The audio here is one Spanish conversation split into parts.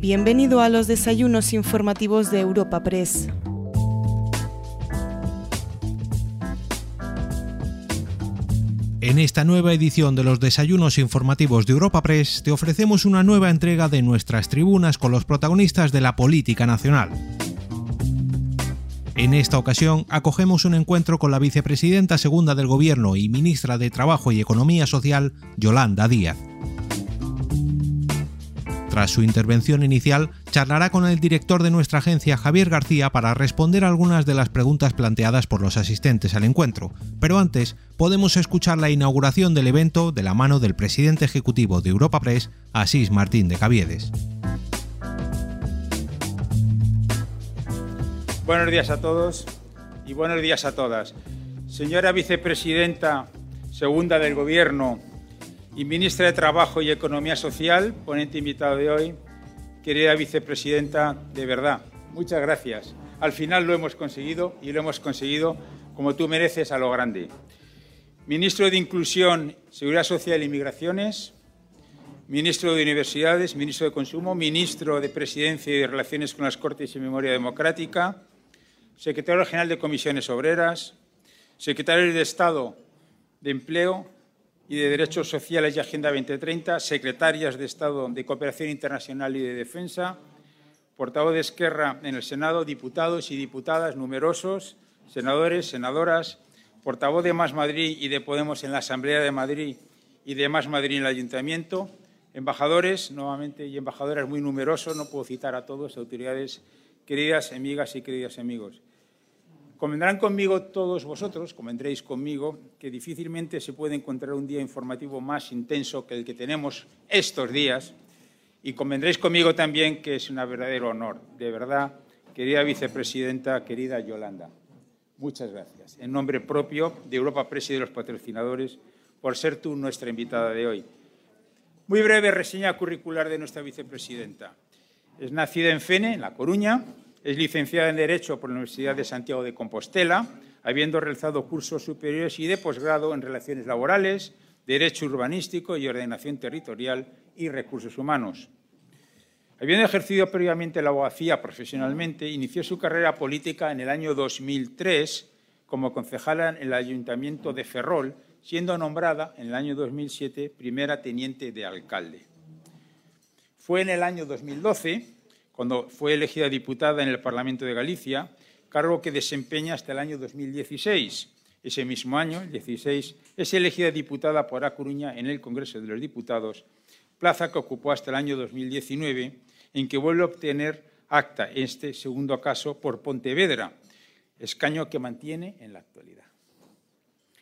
Bienvenido a los desayunos informativos de Europa Press. En esta nueva edición de los desayunos informativos de Europa Press te ofrecemos una nueva entrega de nuestras tribunas con los protagonistas de la política nacional. En esta ocasión acogemos un encuentro con la vicepresidenta segunda del Gobierno y ministra de Trabajo y Economía Social, Yolanda Díaz. Tras su intervención inicial, charlará con el director de nuestra agencia, Javier García, para responder algunas de las preguntas planteadas por los asistentes al encuentro. Pero antes, podemos escuchar la inauguración del evento de la mano del presidente ejecutivo de Europa Press, Asís Martín de Caviedes. Buenos días a todos y buenos días a todas. Señora vicepresidenta segunda del Gobierno y ministra de Trabajo y Economía Social, ponente invitado de hoy, querida vicepresidenta, de verdad, muchas gracias. Al final lo hemos conseguido y lo hemos conseguido como tú mereces a lo grande. Ministro de Inclusión, Seguridad Social y Migraciones, ministro de Universidades, ministro de Consumo, ministro de Presidencia y de Relaciones con las Cortes y Memoria Democrática, secretario general de Comisiones Obreras, secretario de Estado de Empleo y de Derechos Sociales y Agenda 2030, secretarias de Estado de Cooperación Internacional y de Defensa, portavoz de Esquerra en el Senado, diputados y diputadas numerosos, senadores, senadoras, portavoz de Más Madrid y de Podemos en la Asamblea de Madrid y de Más Madrid en el Ayuntamiento, embajadores, nuevamente, y embajadoras muy numerosos, no puedo citar a todos, autoridades queridas amigas y queridos amigos. Convendrán conmigo todos vosotros, convendréis conmigo, que difícilmente se puede encontrar un día informativo más intenso que el que tenemos estos días y convendréis conmigo también que es un verdadero honor, de verdad, querida vicepresidenta, querida Yolanda. Muchas gracias. En nombre propio de Europa Press y de los patrocinadores, por ser tú nuestra invitada de hoy. Muy breve reseña curricular de nuestra vicepresidenta. Es nacida en Fene, en La Coruña, es licenciada en Derecho por la Universidad de Santiago de Compostela, habiendo realizado cursos superiores y de posgrado en Relaciones Laborales, Derecho Urbanístico y Ordenación Territorial y Recursos Humanos. Habiendo ejercido previamente la abogacía profesionalmente, inició su carrera política en el año 2003 como concejala en el Ayuntamiento de Ferrol, siendo nombrada en el año 2007 primera teniente de alcalde. Fue en el año 2012 cuando fue elegida diputada en el Parlamento de Galicia, cargo que desempeña hasta el año 2016. Ese mismo año, el 16, es elegida diputada por A Coruña en el Congreso de los Diputados, plaza que ocupó hasta el año 2019, en que vuelve a obtener acta, este segundo caso, por Pontevedra, escaño que mantiene en la actualidad.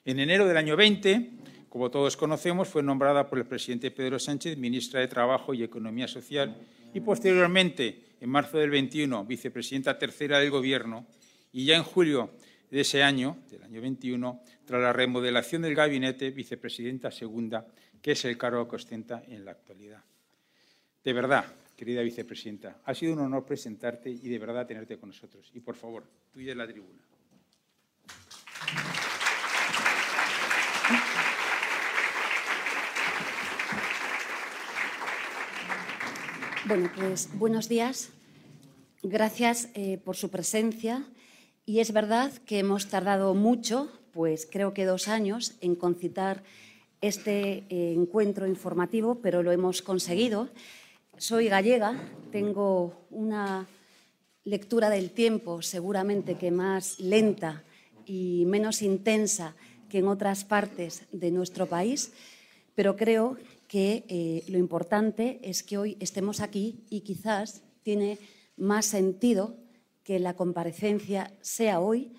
En enero del año 20, como todos conocemos, fue nombrada por el presidente Pedro Sánchez ministra de Trabajo y Economía Social y posteriormente en marzo del 21, vicepresidenta tercera del Gobierno, y ya en julio de ese año, del año 21, tras la remodelación del gabinete, vicepresidenta segunda, que es el cargo que ostenta en la actualidad. De verdad, querida vicepresidenta, ha sido un honor presentarte y de verdad tenerte con nosotros. Y por favor, tuya la tribuna. Bueno, pues buenos días. Gracias eh, por su presencia. Y es verdad que hemos tardado mucho, pues creo que dos años, en concitar este eh, encuentro informativo, pero lo hemos conseguido. Soy gallega, tengo una lectura del tiempo seguramente que más lenta y menos intensa que en otras partes de nuestro país, pero creo que eh, lo importante es que hoy estemos aquí y quizás tiene más sentido que la comparecencia sea hoy,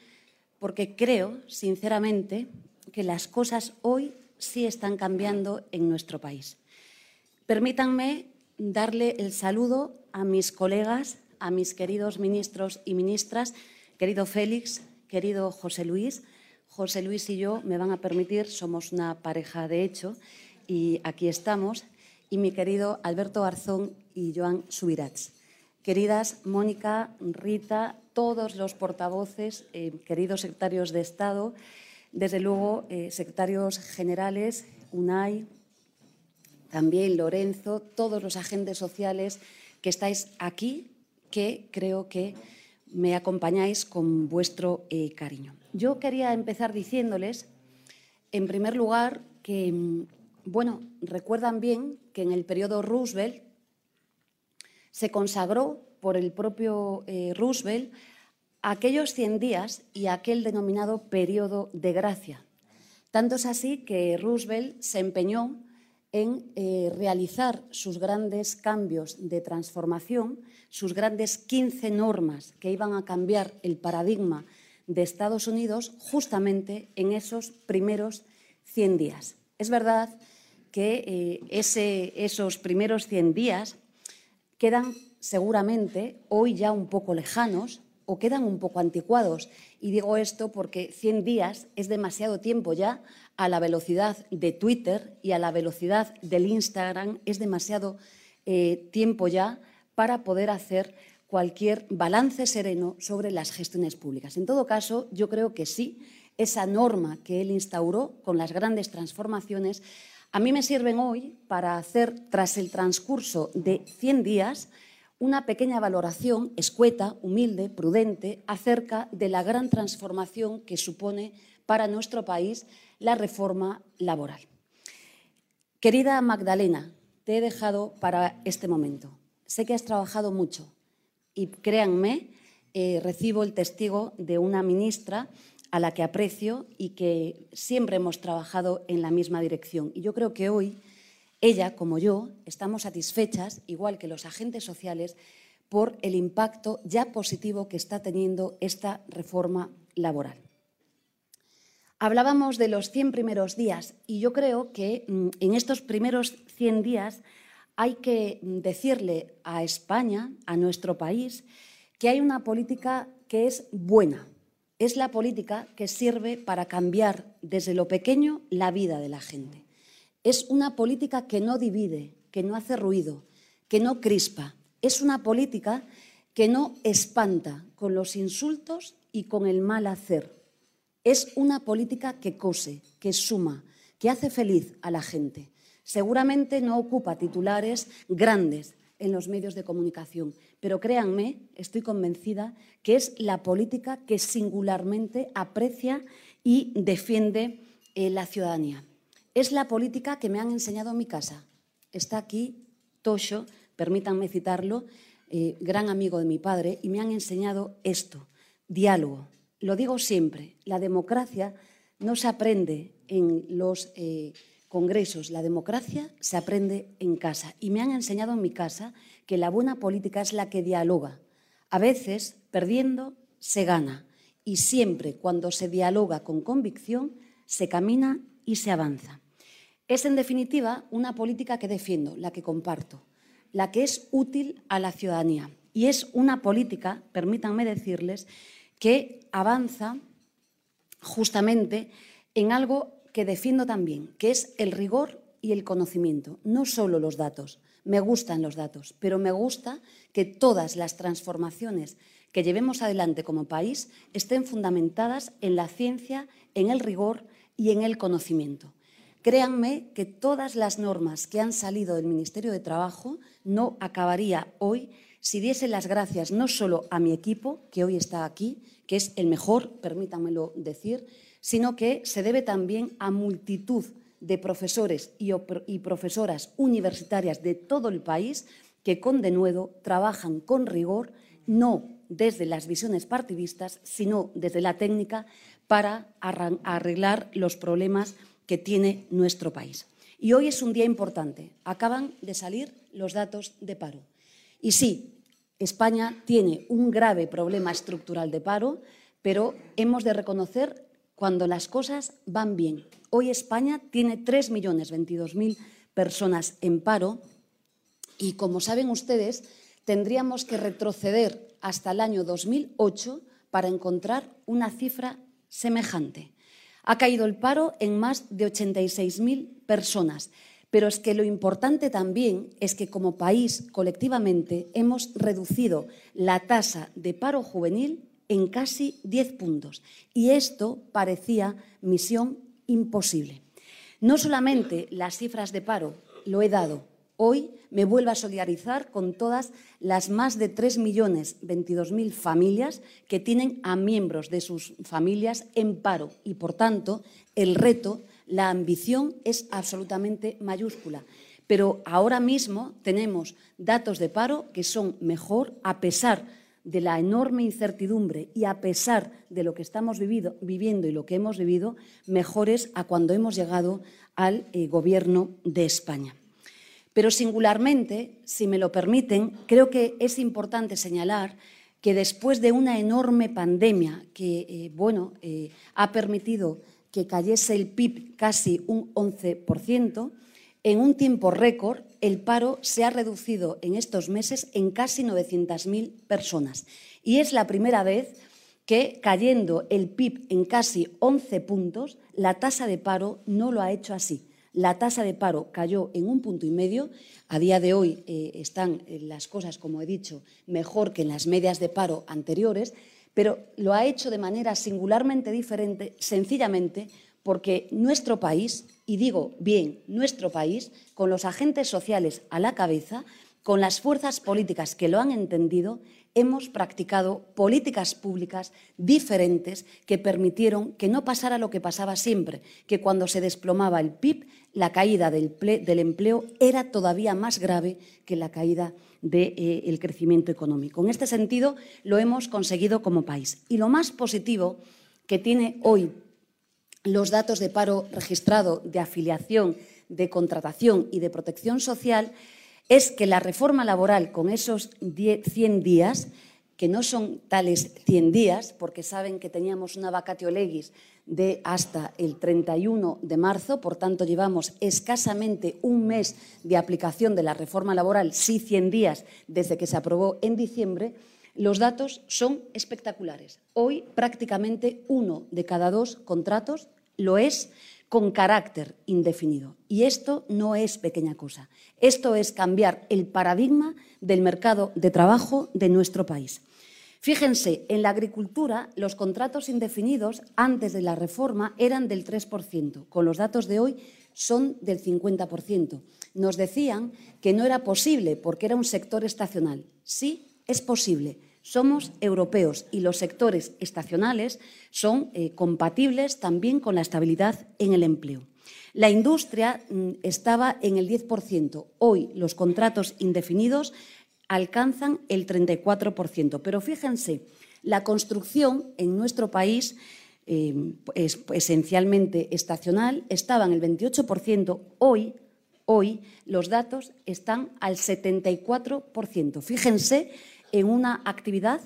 porque creo, sinceramente, que las cosas hoy sí están cambiando en nuestro país. Permítanme darle el saludo a mis colegas, a mis queridos ministros y ministras, querido Félix, querido José Luis. José Luis y yo, me van a permitir, somos una pareja de hecho, y aquí estamos, y mi querido Alberto Garzón y Joan Subirats. Queridas Mónica, Rita, todos los portavoces, eh, queridos secretarios de Estado, desde luego eh, secretarios generales, UNAI, también Lorenzo, todos los agentes sociales, que estáis aquí, que creo que me acompañáis con vuestro eh, cariño. Yo quería empezar diciéndoles, en primer lugar, que, mm, bueno, recuerdan bien que en el periodo Roosevelt se consagró por el propio eh, Roosevelt aquellos 100 días y aquel denominado periodo de gracia. Tanto es así que Roosevelt se empeñó en eh, realizar sus grandes cambios de transformación, sus grandes 15 normas que iban a cambiar el paradigma de Estados Unidos justamente en esos primeros 100 días. Es verdad que eh, esos primeros 100 días quedan seguramente hoy ya un poco lejanos o quedan un poco anticuados. Y digo esto porque 100 días es demasiado tiempo ya a la velocidad de Twitter y a la velocidad del Instagram, es demasiado eh, tiempo ya para poder hacer cualquier balance sereno sobre las gestiones públicas. En todo caso, yo creo que sí, esa norma que él instauró con las grandes transformaciones, a mí me sirven hoy para hacer, tras el transcurso de 100 días, una pequeña valoración escueta, humilde, prudente, acerca de la gran transformación que supone para nuestro país la reforma laboral. Querida Magdalena, te he dejado para este momento. Sé que has trabajado mucho y créanme, eh, recibo el testigo de una ministra a la que aprecio y que siempre hemos trabajado en la misma dirección. Y yo creo que hoy ella, como yo, estamos satisfechas, igual que los agentes sociales, por el impacto ya positivo que está teniendo esta reforma laboral. Hablábamos de los 100 primeros días y yo creo que mm, en estos primeros 100 días hay que decirle a España, a nuestro país, que hay una política que es buena. Es la política que sirve para cambiar desde lo pequeño la vida de la gente. Es una política que no divide, que no hace ruido, que no crispa. Es una política que no espanta con los insultos y con el mal hacer. Es una política que cose, que suma, que hace feliz a la gente. Seguramente no ocupa titulares grandes en los medios de comunicación, pero créanme, estoy convencida que es la política que singularmente aprecia y defiende eh, la ciudadanía. Es la política que me han enseñado en mi casa. Está aquí Tosho, permítanme citarlo, eh, gran amigo de mi padre, y me han enseñado esto, diálogo. Lo digo siempre, la democracia no se aprende en los eh, congresos, la democracia se aprende en casa. Y me han enseñado en mi casa que la buena política es la que dialoga. A veces, perdiendo, se gana. Y siempre, cuando se dialoga con convicción, se camina y se avanza. Es, en definitiva, una política que defiendo, la que comparto, la que es útil a la ciudadanía. Y es una política, permítanme decirles, que avanza justamente en algo que defiendo también, que es el rigor y el conocimiento, no solo los datos. Me gustan los datos, pero me gusta que todas las transformaciones que llevemos adelante como país estén fundamentadas en la ciencia, en el rigor y en el conocimiento. Créanme que todas las normas que han salido del Ministerio de Trabajo no acabaría hoy si diese las gracias no solo a mi equipo, que hoy está aquí, que es el mejor, permítanmelo decir, sino que se debe también a multitud de profesores y, profesoras universitarias de todo el país que con denuedo trabajan con rigor, no desde las visiones partidistas, sino desde la técnica para arreglar los problemas que tiene nuestro país. Y hoy es un día importante. Acaban de salir los datos de paro. Y sí, España tiene un grave problema estructural de paro, pero hemos de reconocer cuando las cosas van bien. Hoy España tiene 3.022.000 personas en paro y, como saben ustedes, tendríamos que retroceder hasta el año 2008 para encontrar una cifra semejante. Ha caído el paro en más de 86.000 personas. Pero es que lo importante también es que como país, colectivamente, hemos reducido la tasa de paro juvenil en casi 10 puntos. Y esto parecía misión imposible. No solamente las cifras de paro, lo he dado, Hoy me vuelvo a solidarizar con todas las más de 3.022.000 familias que tienen a miembros de sus familias en paro y, por tanto, el reto, la ambición es absolutamente mayúscula. Pero ahora mismo tenemos datos de paro que son mejor a pesar de la enorme incertidumbre y a pesar de lo que estamos viviendo y lo que hemos vivido, mejores a cuando hemos llegado al eh, Gobierno de España. Pero singularmente, si me lo permiten, creo que es importante señalar que después de una enorme pandemia que eh, bueno, eh, ha permitido que cayese el PIB casi un 11%, en un tiempo récord el paro se ha reducido en estos meses en casi 900.000 personas. Y es la primera vez que, cayendo el PIB en casi 11 puntos, la tasa de paro no lo ha hecho así. La tasa de paro cayó en un punto y medio. A día de hoy eh, están eh, las cosas, como he dicho, mejor que en las medias de paro anteriores, pero lo ha hecho de manera singularmente diferente, sencillamente porque nuestro país, y digo bien, nuestro país, con los agentes sociales a la cabeza, con las fuerzas políticas que lo han entendido, hemos practicado políticas públicas diferentes que permitieron que no pasara lo que pasaba siempre, que cuando se desplomaba el PIB, la caída del, empleo era todavía más grave que la caída del eh, crecimiento económico. En este sentido, lo hemos conseguido como país. Y lo más positivo que tiene hoy los datos de paro registrado, de afiliación, de contratación y de protección social es que la reforma laboral con esos 100 días, que no son tales 100 días, porque saben que teníamos una vacatio legis de hasta el 31 de marzo, por tanto llevamos escasamente un mes de aplicación de la reforma laboral, sí 100 días desde que se aprobó en diciembre, los datos son espectaculares. Hoy prácticamente uno de cada dos contratos lo es con carácter indefinido. Y esto no es pequeña cosa. Esto es cambiar el paradigma del mercado de trabajo de nuestro país. Fíjense, en la agricultura los contratos indefinidos antes de la reforma eran del 3%, con los datos de hoy son del 50%. Nos decían que no era posible porque era un sector estacional. Sí, es posible somos europeos y los sectores estacionales son eh, compatibles también con la estabilidad en el empleo. La industria mm, estaba en el 10%. Hoy los contratos indefinidos alcanzan el 34%. Pero fíjense, la construcción en nuestro país eh, es esencialmente estacional, estaba en el 28%. Hoy, hoy los datos están al 74%. Fíjense en una actividad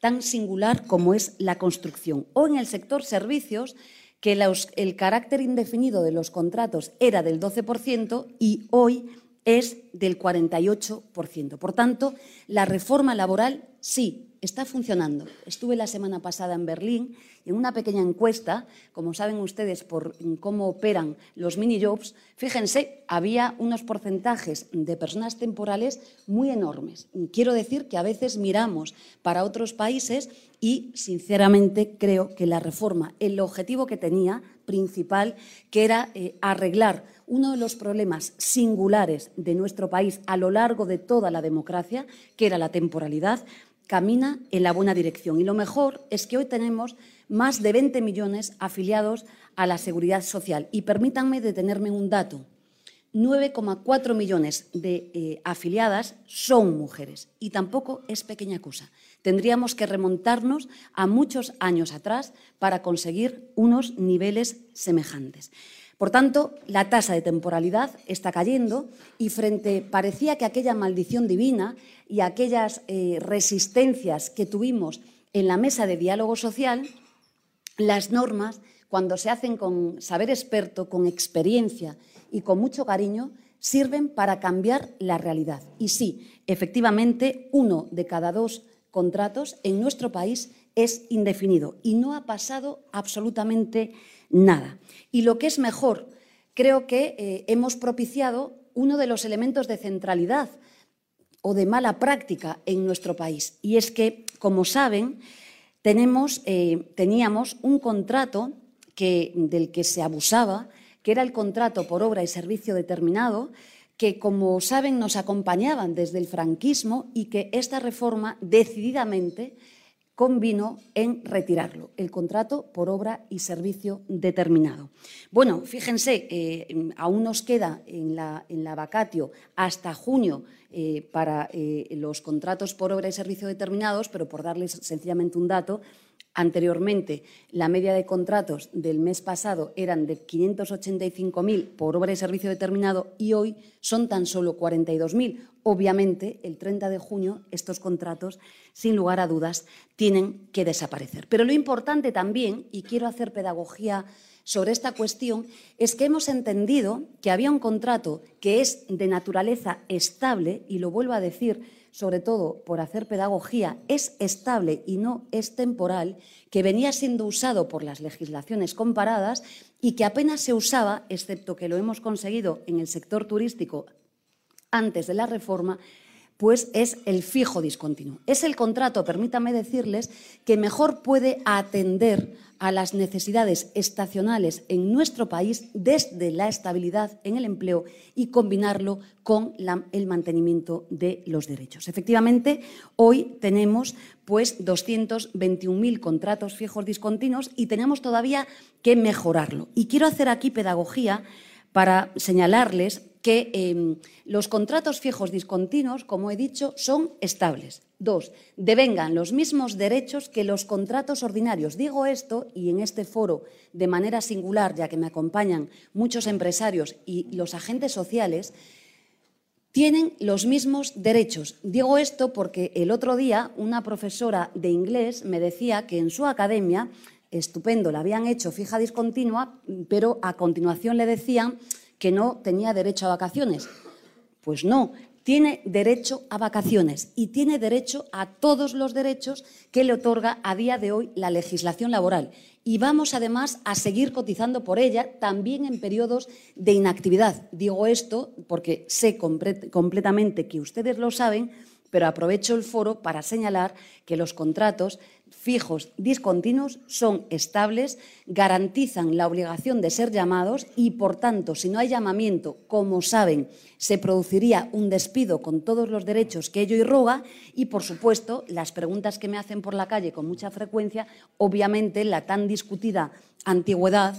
tan singular como es la construcción o en el sector servicios que el carácter indefinido de los contratos era del 12% y hoy es del 48%. Por tanto, la reforma laboral sí está funcionando. Estuve la semana pasada en Berlín y en una pequeña encuesta, como saben ustedes por cómo operan los mini jobs, fíjense, había unos porcentajes de personas temporales muy enormes. Quiero decir que a veces miramos para otros países y sinceramente creo que la reforma, el objetivo que tenía principal, que era eh, arreglar uno de los problemas singulares de nuestro país a lo largo de toda la democracia, que era la temporalidad, camina en la buena dirección. Y lo mejor es que hoy tenemos más de 20 millones afiliados a la seguridad social. Y permítanme detenerme en un dato. 9,4 millones de eh, afiliadas son mujeres y tampoco es pequeña cosa. Tendríamos que remontarnos a muchos años atrás para conseguir unos niveles semejantes. Por tanto, la tasa de temporalidad está cayendo y frente, parecía que aquella maldición divina y aquellas eh, resistencias que tuvimos en la mesa de diálogo social, las normas, cuando se hacen con saber experto, con experiencia y con mucho cariño, sirven para cambiar la realidad. Y sí, efectivamente, uno de cada dos contratos en nuestro país es indefinido y no ha pasado absolutamente nada. Y lo que es mejor, creo que eh, hemos propiciado uno de los elementos de centralidad o de mala práctica en nuestro país. Y es que, como saben, tenemos, eh, teníamos un contrato que, del que se abusaba, que era el contrato por obra y servicio determinado, que, como saben, nos acompañaban desde el franquismo y que esta reforma decididamente convino en retirarlo, el contrato por obra y servicio determinado. Bueno, fíjense, eh, aún nos queda en la, en la vacatio hasta junio eh, para eh, los contratos por obra y servicio determinados, pero por darles sencillamente un dato, Anteriormente, la media de contratos del mes pasado eran de 585.000 por obra y servicio determinado y hoy son tan solo 42.000. Obviamente, el 30 de junio estos contratos, sin lugar a dudas, tienen que desaparecer. Pero lo importante también, y quiero hacer pedagogía sobre esta cuestión, es que hemos entendido que había un contrato que es de naturaleza estable, y lo vuelvo a decir, sobre todo por hacer pedagogía, es estable y no es temporal, que venía siendo usado por las legislaciones comparadas y que apenas se usaba, excepto que lo hemos conseguido en el sector turístico antes de la reforma, pues es el fijo discontinuo. Es el contrato, permítame decirles, que mejor puede atender a las necesidades estacionales en nuestro país desde la estabilidad en el empleo y combinarlo con el mantenimiento de los derechos. Efectivamente, hoy tenemos pues 221.000 contratos fijos discontinuos y tenemos todavía que mejorarlo. Y quiero hacer aquí pedagogía para señalarles que em, los contratos fijos discontinuos, como he dicho, son estables. Dos, devengan los mismos derechos que los contratos ordinarios. Digo esto, y en este foro de manera singular, ya que me acompañan muchos empresarios y los agentes sociales, tienen los mismos derechos. Digo esto porque el otro día una profesora de inglés me decía que en su academia, estupendo, la habían hecho fija discontinua, pero a continuación le decían que no tenía derecho a vacaciones. Pues no, tiene derecho a vacaciones y tiene derecho a todos los derechos que le otorga a día de hoy la legislación laboral. Y vamos además a seguir cotizando por ella también en periodos de inactividad. Digo esto porque sé completamente que ustedes lo saben, pero aprovecho el foro para señalar que los contratos fijos discontinuos son estables, garantizan la obligación de ser llamados y, por tanto, si no hay llamamiento, como saben, se produciría un despido con todos los derechos que ello irroga y, por supuesto, las preguntas que me hacen por la calle con mucha frecuencia, obviamente la tan discutida antigüedad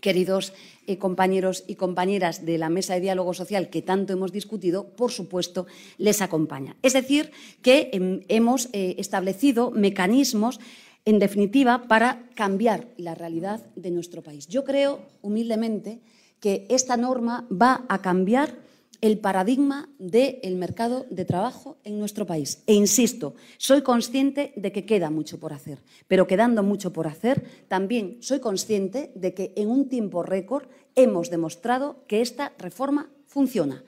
queridos eh, compañeros y compañeras de la mesa de diálogo social que tanto hemos discutido, por supuesto, les acompaña. Es decir, que em, hemos eh, establecido mecanismos, en definitiva, para cambiar la realidad de nuestro país. Yo creo, humildemente, que esta norma va a cambiar el paradigma del mercado de trabajo en nuestro país. E insisto, soy consciente de que queda mucho por hacer, pero quedando mucho por hacer, también soy consciente de que en un tiempo récord hemos demostrado que esta reforma funciona.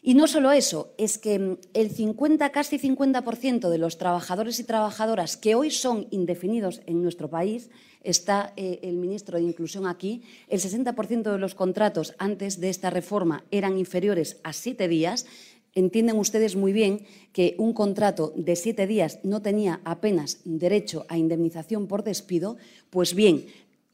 Y no solo eso, es que el 50, casi 50% de los trabajadores y trabajadoras que hoy son indefinidos en nuestro país está eh, el ministro de Inclusión aquí, el 60% de los contratos antes de esta reforma eran inferiores a siete días. Entienden ustedes muy bien que un contrato de siete días no tenía apenas derecho a indemnización por despido. Pues bien,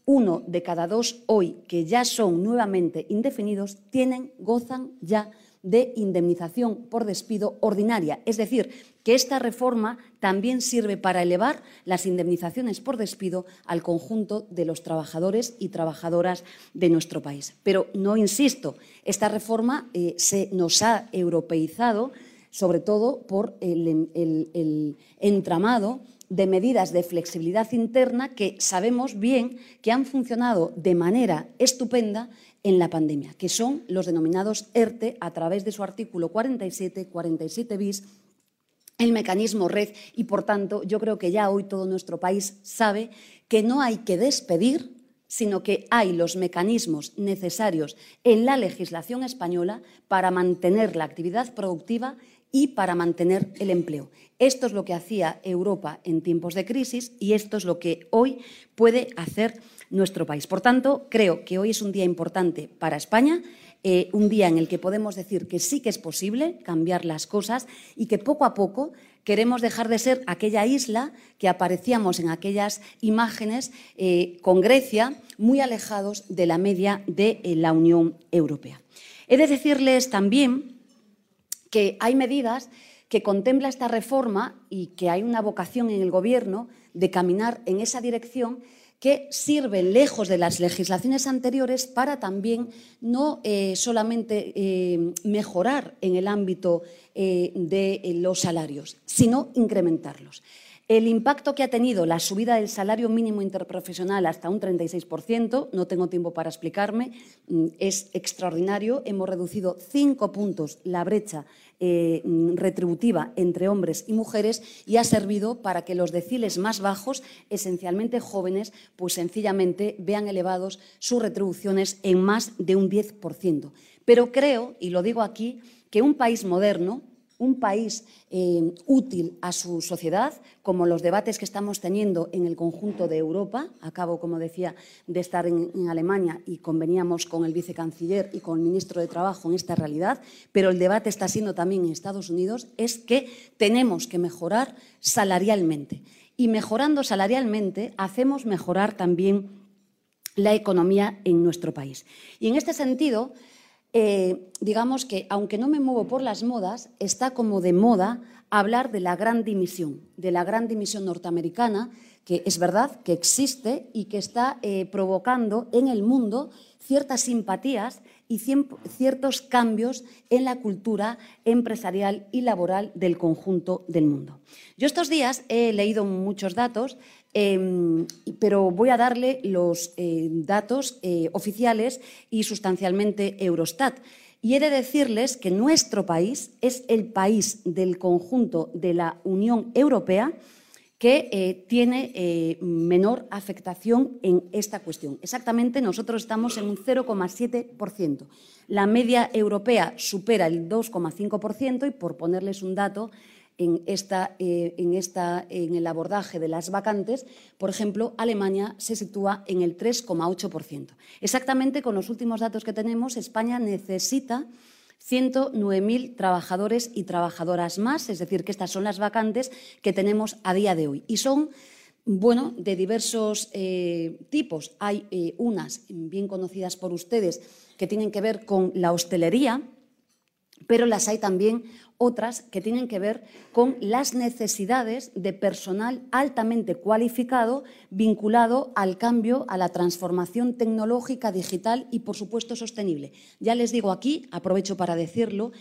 uno de cada dos hoy que ya son nuevamente indefinidos tienen, gozan ya de indemnización por despido ordinaria. Es decir, que esta reforma también sirve para elevar las indemnizaciones por despido al conjunto de los trabajadores y trabajadoras de nuestro país. Pero no insisto, esta reforma eh, se nos ha europeizado sobre todo por el, el entramado de medidas de flexibilidad interna que sabemos bien que han funcionado de manera estupenda en la pandemia, que son los denominados ERTE a través de su artículo 47, 47 bis, el mecanismo red y, por tanto, yo creo que ya hoy todo nuestro país sabe que no hay que despedir, sino que hay los mecanismos necesarios en la legislación española para mantener la actividad productiva y para mantener el empleo. Esto es lo que hacía Europa en tiempos de crisis y esto es lo que hoy puede hacer nuestro país. Por tanto, creo que hoy es un día importante para España, eh, un día en el que podemos decir que sí que es posible cambiar las cosas y que poco a poco queremos dejar de ser aquella isla que aparecíamos en aquellas imágenes eh, con Grecia, muy alejados de la media de eh, la Unión Europea. He de decirles también que hay medidas que contempla esta reforma y que hay una vocación en el Gobierno de caminar en esa dirección que sirven lejos de las legislaciones anteriores para también no eh, solamente eh, mejorar en el ámbito eh, de los salarios, sino incrementarlos. El impacto que ha tenido la subida del salario mínimo interprofesional hasta un 36%, no tengo tiempo para explicarme, mm, es extraordinario. Hemos reducido cinco puntos la brecha eh, mm, retributiva entre hombres y mujeres y ha servido para que los deciles más bajos, esencialmente jóvenes, pues sencillamente vean elevados sus retribuciones en más de un 10%. Pero creo, y lo digo aquí, que un país moderno, un país eh, útil a su sociedad, como los debates que estamos teniendo en el conjunto de Europa. Acabo, como decía, de estar en, en, Alemania y conveníamos con el vicecanciller y con el ministro de Trabajo en esta realidad, pero el debate está siendo también en Estados Unidos, es que tenemos que mejorar salarialmente. Y mejorando salarialmente hacemos mejorar también la economía en nuestro país. Y en este sentido, eh, digamos que, aunque no me muevo por las modas, está como de moda hablar de la gran dimisión, de la gran dimisión norteamericana, que es verdad que existe y que está eh, provocando en el mundo ciertas simpatías y ciertos cambios en la cultura empresarial y laboral del conjunto del mundo. Yo estos días he leído muchos datos Em, pero voy a darle los eh, datos eh, oficiales y sustancialmente Eurostat. Y he de decirles que nuestro país es el país del conjunto de la Unión Europea que eh, tiene menor afectación en esta cuestión. Exactamente, nosotros estamos en un 0,7%. La media europea supera el 2,5% y, por ponerles un dato, en, esta, eh, en, esta, en el abordaje de las vacantes, por ejemplo, Alemania se sitúa en el 3,8%. Exactamente con los últimos datos que tenemos, España necesita 109.000 trabajadores y trabajadoras más, es decir, que estas son las vacantes que tenemos a día de hoy. Y son bueno, de diversos eh, tipos. Hay eh, unas bien conocidas por ustedes que tienen que ver con la hostelería, pero las hay también otras que tienen que ver con las necesidades de personal altamente cualificado vinculado al cambio, a la transformación tecnológica, digital y, por supuesto, sostenible. Ya les digo aquí, aprovecho para decirlo,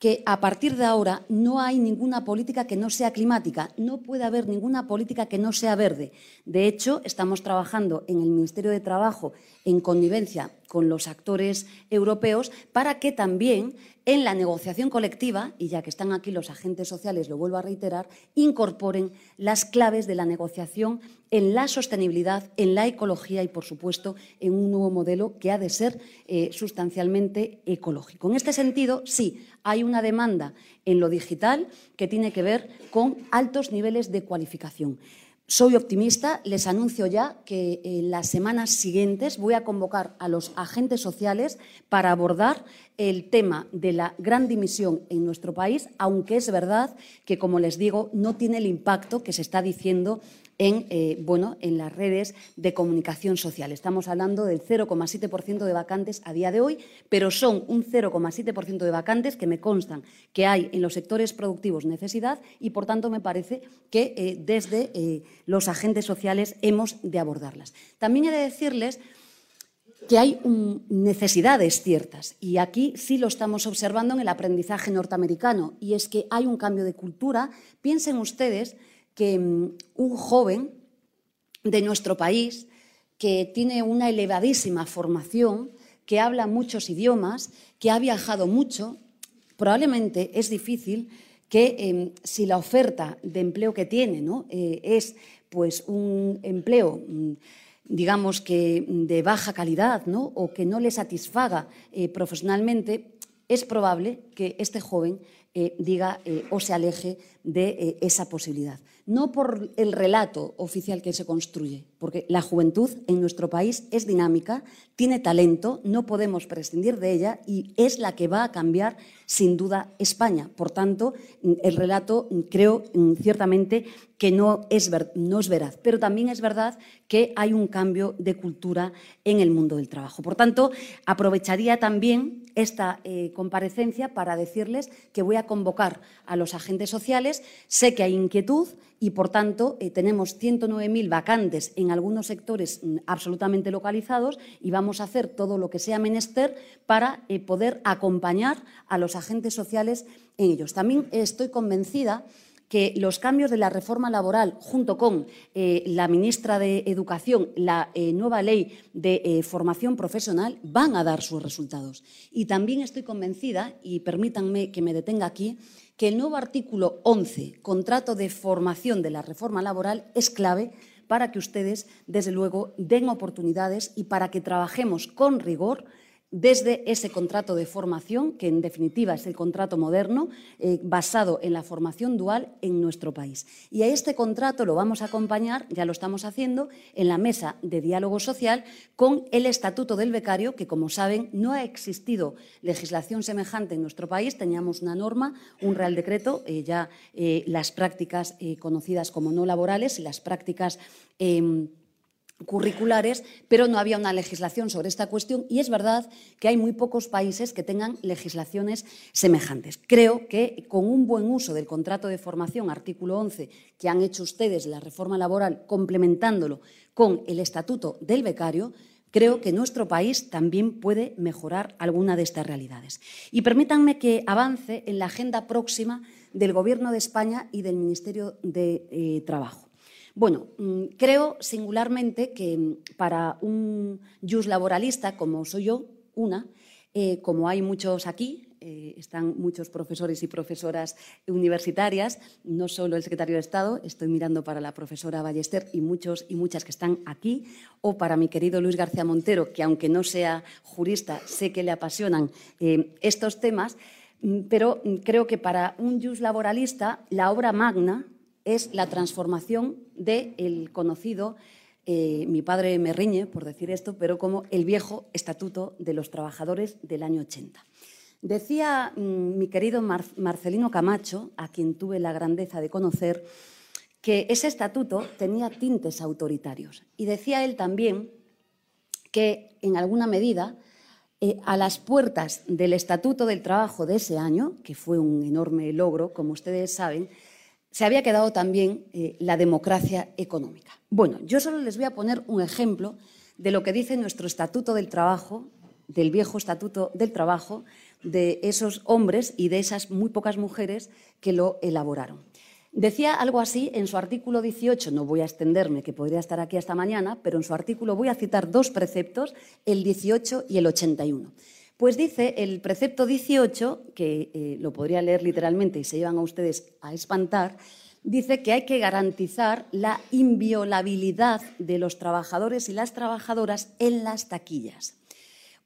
que a partir de ahora no hay ninguna política que no sea climática, no puede haber ninguna política que no sea verde. De hecho, estamos trabajando en el Ministerio de Trabajo en connivencia con los actores europeos para que también en la negociación colectiva, y ya que están aquí los agentes sociales, lo vuelvo a reiterar, incorporen las claves de la negociación en la sostenibilidad, en la ecología y, por supuesto, en un nuevo modelo que ha de ser eh, sustancialmente ecológico. En este sentido, sí, hay una demanda en lo digital que tiene que ver con altos niveles de cualificación. Soy optimista, les anuncio ya que en las semanas siguientes voy a convocar a los agentes sociales para abordar el tema de la gran dimisión en nuestro país, aunque es verdad que, como les digo, no tiene el impacto que se está diciendo en, eh, bueno, en las redes de comunicación social. Estamos hablando del 0,7% de vacantes a día de hoy, pero son un 0,7% de vacantes que me constan que hay en los sectores productivos necesidad y, por tanto, me parece que eh, desde eh, los agentes sociales hemos de abordarlas. También he de decirles que hay necesidades ciertas y aquí sí lo estamos observando en el aprendizaje norteamericano y es que hay un cambio de cultura. Piensen ustedes que mm, un joven de nuestro país que tiene una elevadísima formación, que habla muchos idiomas, que ha viajado mucho, probablemente es difícil que em, si la oferta de empleo que tiene ¿no? Eh, es pues un empleo mm, digamos que de baja calidad ¿no? o que no le satisfaga eh, profesionalmente, es probable que este joven eh, diga o se aleje de esa posibilidad. No por el relato oficial que se construye, porque la juventud en nuestro país es dinámica, tiene talento, no podemos prescindir de ella y es la que va a cambiar sin duda España. Por tanto, el relato creo ciertamente que no es, veraz, pero también es verdad que hay un cambio de cultura en el mundo del trabajo. Por tanto, aprovecharía también esta eh, comparecencia para decirles que voy a convocar a los agentes sociales. Sé que hay inquietud y, por tanto, eh, tenemos 109.000 vacantes en algunos sectores mm, absolutamente localizados y vamos a hacer todo lo que sea menester para eh, poder acompañar a los agentes sociales en ellos. También estoy convencida que los cambios de la reforma laboral, junto con eh, la ministra de Educación, la nueva ley de formación profesional, van a dar sus resultados. Y también estoy convencida, y permítanme que me detenga aquí, que el nuevo artículo 11, contrato de formación de la reforma laboral, es clave para que ustedes, desde luego, den oportunidades y para que trabajemos con rigor desde ese contrato de formación, que en definitiva es el contrato moderno, eh, basado en la formación dual en nuestro país. Y a este contrato lo vamos a acompañar, ya lo estamos haciendo, en la mesa de diálogo social con el Estatuto del Becario, que como saben no ha existido legislación semejante en nuestro país. Teníamos una norma, un Real Decreto, eh, ya eh, las prácticas conocidas como no laborales y las prácticas em, curriculares, pero no había una legislación sobre esta cuestión y es verdad que hay muy pocos países que tengan legislaciones semejantes. Creo que con un buen uso del contrato de formación, artículo 11, que han hecho ustedes la reforma laboral, complementándolo con el estatuto del becario, creo que nuestro país también puede mejorar alguna de estas realidades. Y permítanme que avance en la agenda próxima del Gobierno de España y del Ministerio de eh, Trabajo. Bueno, mm, creo singularmente que mm, para un jus laboralista, como soy yo, una, eh, como hay muchos aquí, eh, están muchos profesores y profesoras universitarias, no solo el secretario de Estado, estoy mirando para la profesora Ballester y muchos y muchas que están aquí, o para mi querido Luis García Montero, que aunque no sea jurista, sé que le apasionan eh, estos temas, mm, pero creo que para un jus laboralista la obra magna es la transformación del conocido, eh, mi padre me riñe por decir esto, pero como el viejo Estatuto de los Trabajadores del año 80. Decía mm, mi querido Marcelino Camacho, a quien tuve la grandeza de conocer, que ese estatuto tenía tintes autoritarios. Y decía él también que, en alguna medida, eh, a las puertas del Estatuto del Trabajo de ese año, que fue un enorme logro, como ustedes saben, se había quedado también eh, la democracia económica. Bueno, yo solo les voy a poner un ejemplo de lo que dice nuestro Estatuto del Trabajo, del viejo Estatuto del Trabajo, de esos hombres y de esas muy pocas mujeres que lo elaboraron. Decía algo así en su artículo 18, no voy a extenderme, que podría estar aquí hasta mañana, pero en su artículo voy a citar dos preceptos, el 18 y el 81. Pues dice el precepto 18, que eh, lo podría leer literalmente y se llevan a ustedes a espantar, dice que hay que garantizar la inviolabilidad de los trabajadores y las trabajadoras en las taquillas.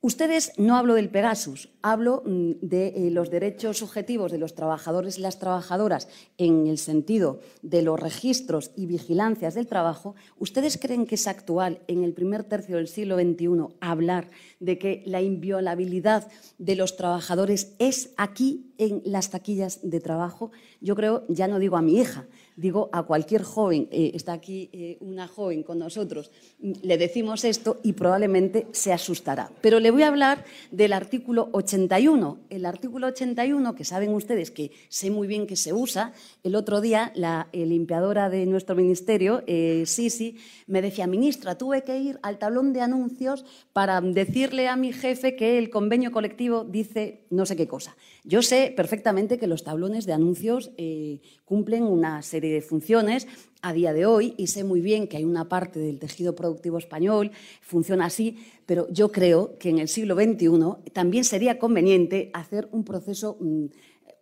Ustedes, no hablo del Pegasus, hablo mm, de eh, los derechos subjetivos de los trabajadores y las trabajadoras en el sentido de los registros y vigilancias del trabajo. ¿Ustedes creen que es actual en el primer tercio del siglo XXI hablar de que la inviolabilidad de los trabajadores es aquí en las taquillas de trabajo? Yo creo, ya no digo a mi hija, digo a cualquier joven, eh, está aquí eh, una joven con nosotros, mm, le decimos esto y probablemente se asustará. Pero le voy a hablar del artículo 81. El artículo 81, que saben ustedes que sé muy bien que se usa, el otro día la eh, limpiadora de nuestro ministerio, Sisi, me decía, ministra, tuve que ir al tablón de anuncios para decirle a mi jefe que el convenio colectivo dice no sé qué cosa. Yo sé perfectamente que los tablones de anuncios cumplen una serie de funciones a día de hoy y sé muy bien que hay una parte del tejido productivo español, funciona así, pero yo creo que en el siglo XXI también sería conveniente hacer un proceso mm,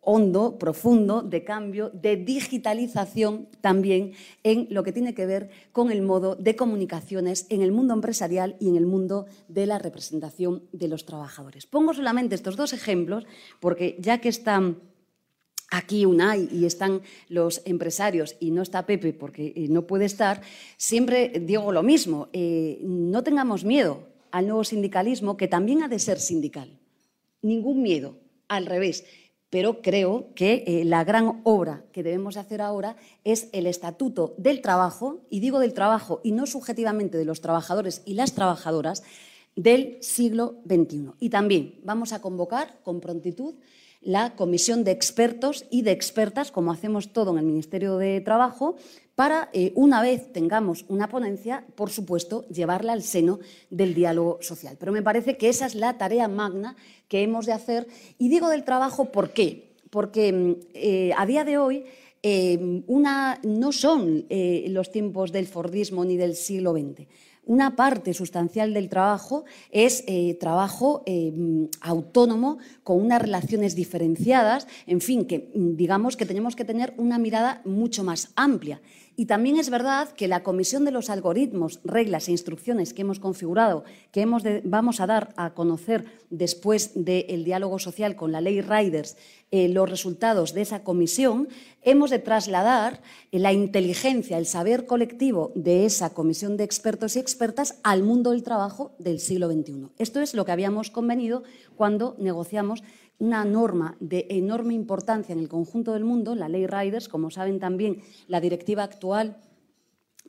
hondo, profundo, de cambio, de digitalización también en lo que tiene que ver con el modo de comunicaciones en el mundo empresarial y en el mundo de la representación de los trabajadores. Pongo solamente estos dos ejemplos porque ya que están aquí UNAI y están los empresarios y no está Pepe porque eh, no puede estar, siempre digo lo mismo, eh, no tengamos miedo al nuevo sindicalismo que también ha de ser sindical. Ningún miedo, al revés. Pero creo que eh, la gran obra que debemos hacer ahora es el estatuto del trabajo, y digo del trabajo y no subjetivamente de los trabajadores y las trabajadoras, del siglo XXI. Y también vamos a convocar con prontitud la comisión de expertos y de expertas, como hacemos todo en el Ministerio de Trabajo, para, eh, una vez tengamos una ponencia, por supuesto, llevarla al seno del diálogo social. Pero me parece que esa es la tarea magna que hemos de hacer. Y digo del trabajo, ¿por qué? Porque mm, eh, a día de hoy eh, una, no son los tiempos del Fordismo ni del siglo XX. Una parte sustancial del trabajo es eh, trabajo eh, autónomo con unas relaciones diferenciadas, en fin, que mm, digamos que tenemos que tener una mirada mucho más amplia. Y también es verdad que la comisión de los algoritmos, reglas e instrucciones que hemos configurado, que hemos vamos a dar a conocer después del diálogo social con la ley Riders, eh, los resultados de esa comisión, hemos de trasladar la inteligencia, el saber colectivo de esa comisión de expertos y expertas al mundo del trabajo del siglo XXI. Esto es lo que habíamos convenido cuando negociamos una norma de enorme importancia en el conjunto del mundo, la ley Riders, como saben también, la directiva actual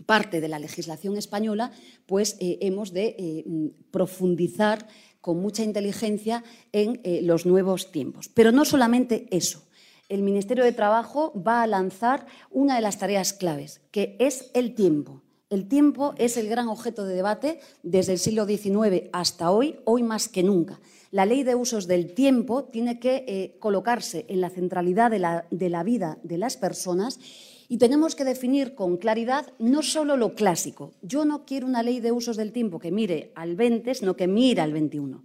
parte de la legislación española, pues eh, hemos de eh, profundizar con mucha inteligencia en eh, los nuevos tiempos. Pero no solamente eso. El Ministerio de Trabajo va a lanzar una de las tareas claves, que es el tiempo. El tiempo es el gran objeto de debate desde el siglo XIX hasta hoy, hoy más que nunca la ley de usos del tiempo tiene que eh, colocarse en la centralidad de la, vida de las personas y tenemos que definir con claridad no solo lo clásico. Yo no quiero una ley de usos del tiempo que mire al 20, sino que mire al 21.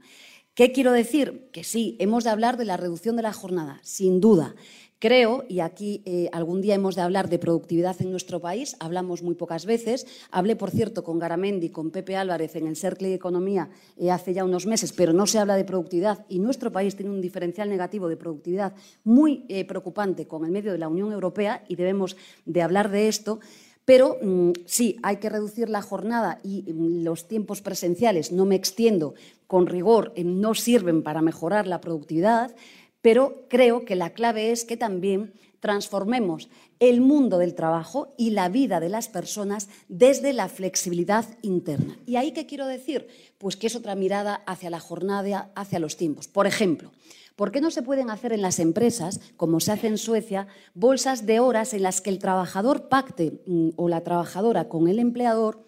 ¿Qué quiero decir? Que sí, hemos de hablar de la reducción de la jornada, sin duda, Creo, y aquí eh, algún día hemos de hablar de productividad en nuestro país, hablamos muy pocas veces. Hablé, por cierto, con Garamendi, con Pepe Álvarez en el Cercle de Economía eh, hace ya unos meses, pero no se habla de productividad y nuestro país tiene un diferencial negativo de productividad muy eh, preocupante con el medio de la Unión Europea y debemos de hablar de esto. Pero mm, sí, hay que reducir la jornada y mm, los tiempos presenciales, no me extiendo, con rigor, no sirven para mejorar la productividad pero creo que la clave es que también transformemos el mundo del trabajo y la vida de las personas desde la flexibilidad interna. ¿Y ahí qué quiero decir? Pues que es otra mirada hacia la jornada, hacia los tiempos. Por ejemplo, ¿por qué no se pueden hacer en las empresas, como se hace en Suecia, bolsas de horas en las que el trabajador pacte mm, o la trabajadora con el empleador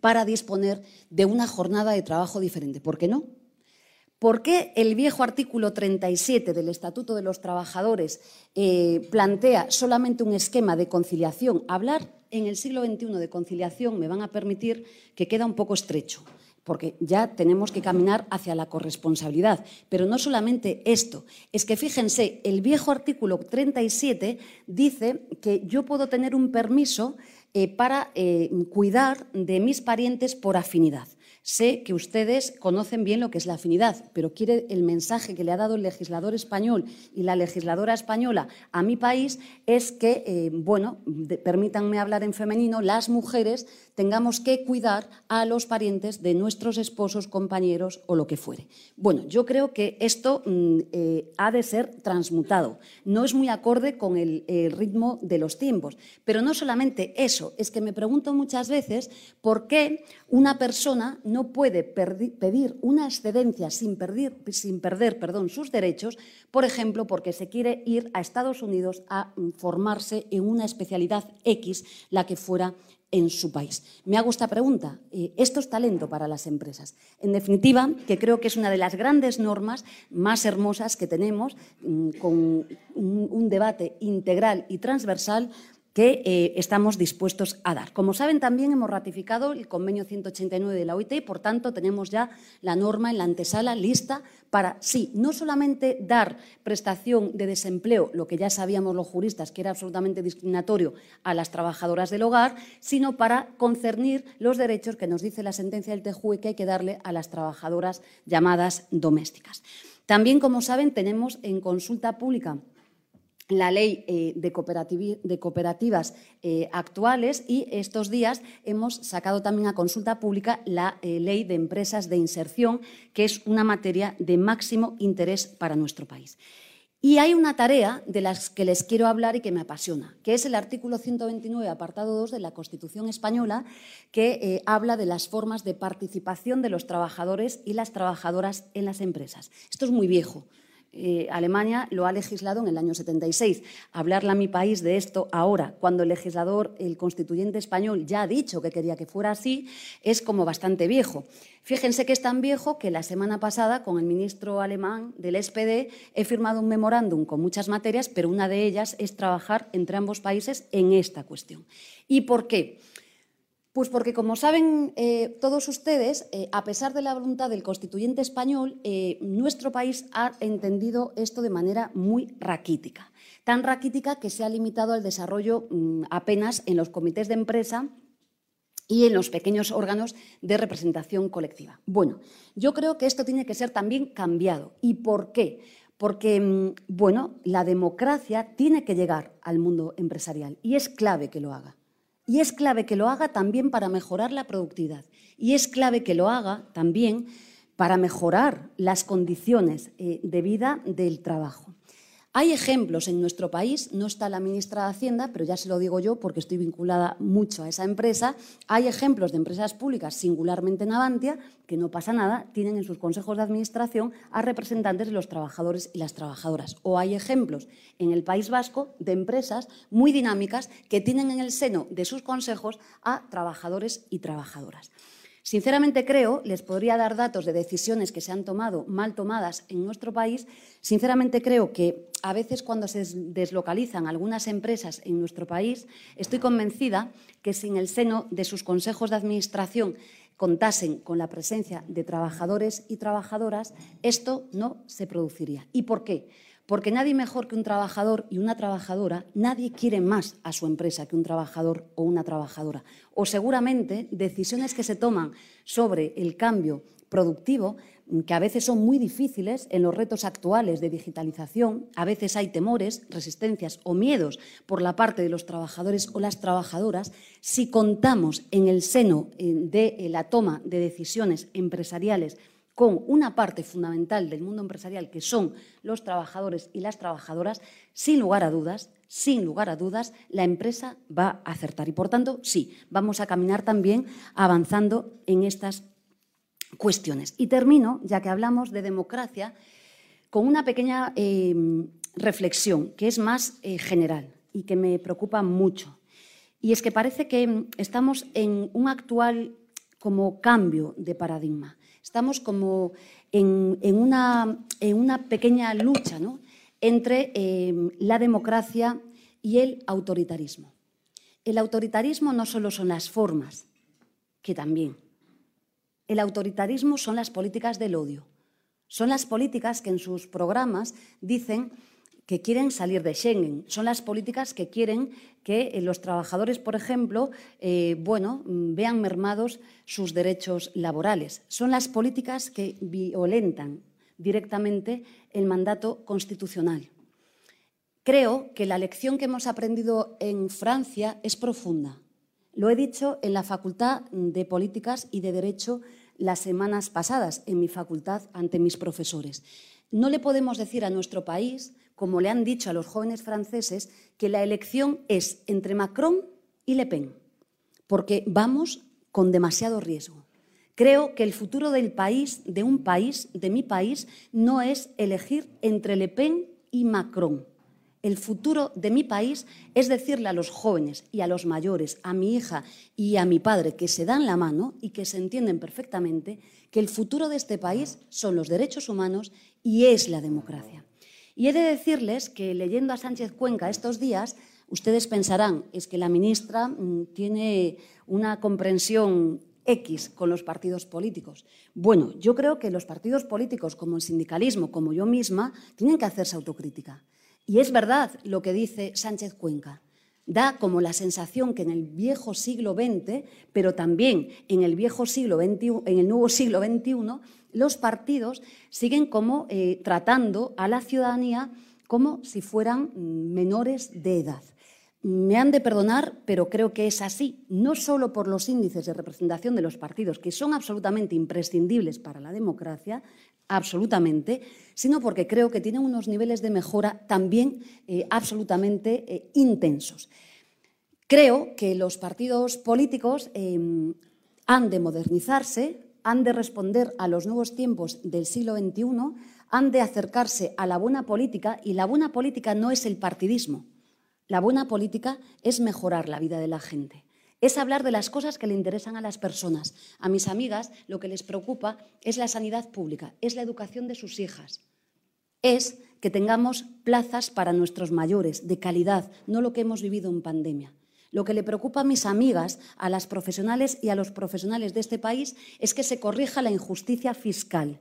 para disponer de una jornada de trabajo diferente? ¿Por qué no? ¿Por qué el viejo artículo 37 del Estatuto de los Trabajadores eh, plantea solamente un esquema de conciliación? Hablar en el siglo XXI de conciliación me van a permitir que queda un poco estrecho, porque ya tenemos que caminar hacia la corresponsabilidad. Pero no solamente esto, es que fíjense, el viejo artículo 37 dice que yo puedo tener un permiso eh, para eh, cuidar de mis parientes por afinidad. Sé que ustedes conocen bien lo que es la afinidad, pero quiere el mensaje que le ha dado el legislador español y la legisladora española a mi país es que, eh, bueno, permítanme hablar en femenino, las mujeres tengamos que cuidar a los parientes de nuestros esposos, compañeros o lo que fuere. Bueno, yo creo que esto mm, eh, ha de ser transmutado. No es muy acorde con el, el ritmo de los tiempos. Pero no solamente eso, es que me pregunto muchas veces por qué una persona no puede pedir una excedencia sin perder, sus derechos, por ejemplo, porque se quiere ir a Estados Unidos a formarse en una especialidad X, la que fuera en su país. Me hago esta pregunta. Eh, esto es talento para las empresas. En definitiva, que creo que es una de las grandes normas más hermosas que tenemos mm, con un debate integral y transversal que eh, estamos dispuestos a dar. Como saben, también hemos ratificado el convenio 189 de la OIT y, por tanto, tenemos ya la norma en la antesala lista para, sí, no solamente dar prestación de desempleo, lo que ya sabíamos los juristas que era absolutamente discriminatorio a las trabajadoras del hogar, sino para concernir los derechos que nos dice la sentencia del TJUE que hay que darle a las trabajadoras llamadas domésticas. También, como saben, tenemos en consulta pública la ley eh, de, cooperativas eh, actuales y estos días hemos sacado también a consulta pública la eh, ley de empresas de inserción, que es una materia de máximo interés para nuestro país. Y hay una tarea de las que les quiero hablar y que me apasiona, que es el artículo 129, apartado 2 de la Constitución española, que habla de las formas de participación de los trabajadores y las trabajadoras en las empresas. Esto es muy viejo. Eh, Alemania lo ha legislado en el año 76. Hablarle a mi país de esto ahora, cuando el legislador, el constituyente español, ya ha dicho que quería que fuera así, es como bastante viejo. Fíjense que es tan viejo que la semana pasada, con el ministro alemán del SPD, he firmado un memorándum con muchas materias, pero una de ellas es trabajar entre ambos países en esta cuestión. ¿Y por qué? Pues porque, como saben eh, todos ustedes, eh, a pesar de la voluntad del constituyente español, eh, nuestro país ha entendido esto de manera muy raquítica. Tan raquítica que se ha limitado al desarrollo mm, apenas en los comités de empresa y en los pequeños órganos de representación colectiva. Bueno, yo creo que esto tiene que ser también cambiado. ¿Y por qué? Porque, mm, bueno, la democracia tiene que llegar al mundo empresarial y es clave que lo haga. Y es clave que lo haga también para mejorar la productividad. Y es clave que lo haga también para mejorar las condiciones eh, de vida del trabajo. Hay ejemplos en nuestro país, no está la ministra de Hacienda, pero ya se lo digo yo porque estoy vinculada mucho a esa empresa. Hay ejemplos de empresas públicas, singularmente en Avantia, que no pasa nada, tienen en sus consejos de administración a representantes de los trabajadores y las trabajadoras. O hay ejemplos en el País Vasco de empresas muy dinámicas que tienen en el seno de sus consejos a trabajadores y trabajadoras. Sinceramente creo, les podría dar datos de decisiones que se han tomado mal tomadas en nuestro país, sinceramente creo que a veces cuando se deslocalizan algunas empresas en nuestro país, estoy convencida que si en el seno de sus consejos de administración contasen con la presencia de trabajadores y trabajadoras, esto no se produciría. ¿Y por qué? Porque nadie mejor que un trabajador y una trabajadora, nadie quiere más a su empresa que un trabajador o una trabajadora. O seguramente decisiones que se toman sobre el cambio productivo, que a veces son muy difíciles en los retos actuales de digitalización, a veces hay temores, resistencias o miedos por la parte de los trabajadores o las trabajadoras, si contamos en el seno eh, de eh, la toma de decisiones empresariales con una parte fundamental del mundo empresarial, que son los trabajadores y las trabajadoras, sin lugar a dudas, sin lugar a dudas, la empresa va a acertar. Y por tanto, sí, vamos a caminar también avanzando en estas cuestiones. Y termino, ya que hablamos de democracia, con una pequeña em, reflexión que es más eh, general y que me preocupa mucho. Y es que parece que estamos en un actual como cambio de paradigma. Estamos como en, una, pequeña lucha entre eh, la democracia y el autoritarismo. El autoritarismo no solo son las formas, que también. El autoritarismo son las políticas del odio. Son las políticas que en sus programas dicen que quieren salir de Schengen. Son las políticas que quieren que eh, los trabajadores, por ejemplo, eh, bueno, mm, vean mermados sus derechos laborales. Son las políticas que violentan directamente el mandato constitucional. Creo que la lección que hemos aprendido en Francia es profunda. Lo he dicho en la Facultad de Políticas y de Derecho las semanas pasadas, en mi facultad, ante mis profesores. No le podemos decir a nuestro país como le han dicho a los jóvenes franceses, que la elección es entre Macron y Le Pen, porque vamos con demasiado riesgo. Creo que el futuro del país, de un país, de mi país, no es elegir entre Le Pen y Macron. El futuro de mi país es decirle a los jóvenes y a los mayores, a mi hija y a mi padre, que se dan la mano y que se entienden perfectamente, que el futuro de este país son los derechos humanos y es la democracia. Y he de decirles que leyendo a Sánchez Cuenca estos días, Ustedes pensarán, es que la ministra mm, tiene una comprensión X con los partidos políticos. Bueno, yo creo que los partidos políticos, como el sindicalismo, como yo misma, tienen que hacerse autocrítica. Y es verdad lo que dice Sánchez Cuenca. Da como la sensación que en el viejo siglo XX, pero también en el viejo siglo XXI, en el nuevo siglo XXI, los partidos siguen como eh, tratando a la ciudadanía como si fueran mm, menores de edad. Me han de perdonar, pero creo que es así, no solo por los índices de representación de los partidos, que son absolutamente imprescindibles para la democracia, absolutamente, sino porque creo que tienen unos niveles de mejora también eh, absolutamente eh, intensos. Creo que los partidos políticos em, han de modernizarse, han de responder a los nuevos tiempos del siglo XXI, han de acercarse a la buena política y la buena política no es el partidismo. La buena política es mejorar la vida de la gente. Es hablar de las cosas que le interesan a las personas. A mis amigas lo que les preocupa es la sanidad pública, es la educación de sus hijas, es que tengamos plazas para nuestros mayores de calidad, no lo que hemos vivido en pandemia. Lo que le preocupa a mis amigas, a las profesionales y a los profesionales de este país es que se corrija la injusticia fiscal.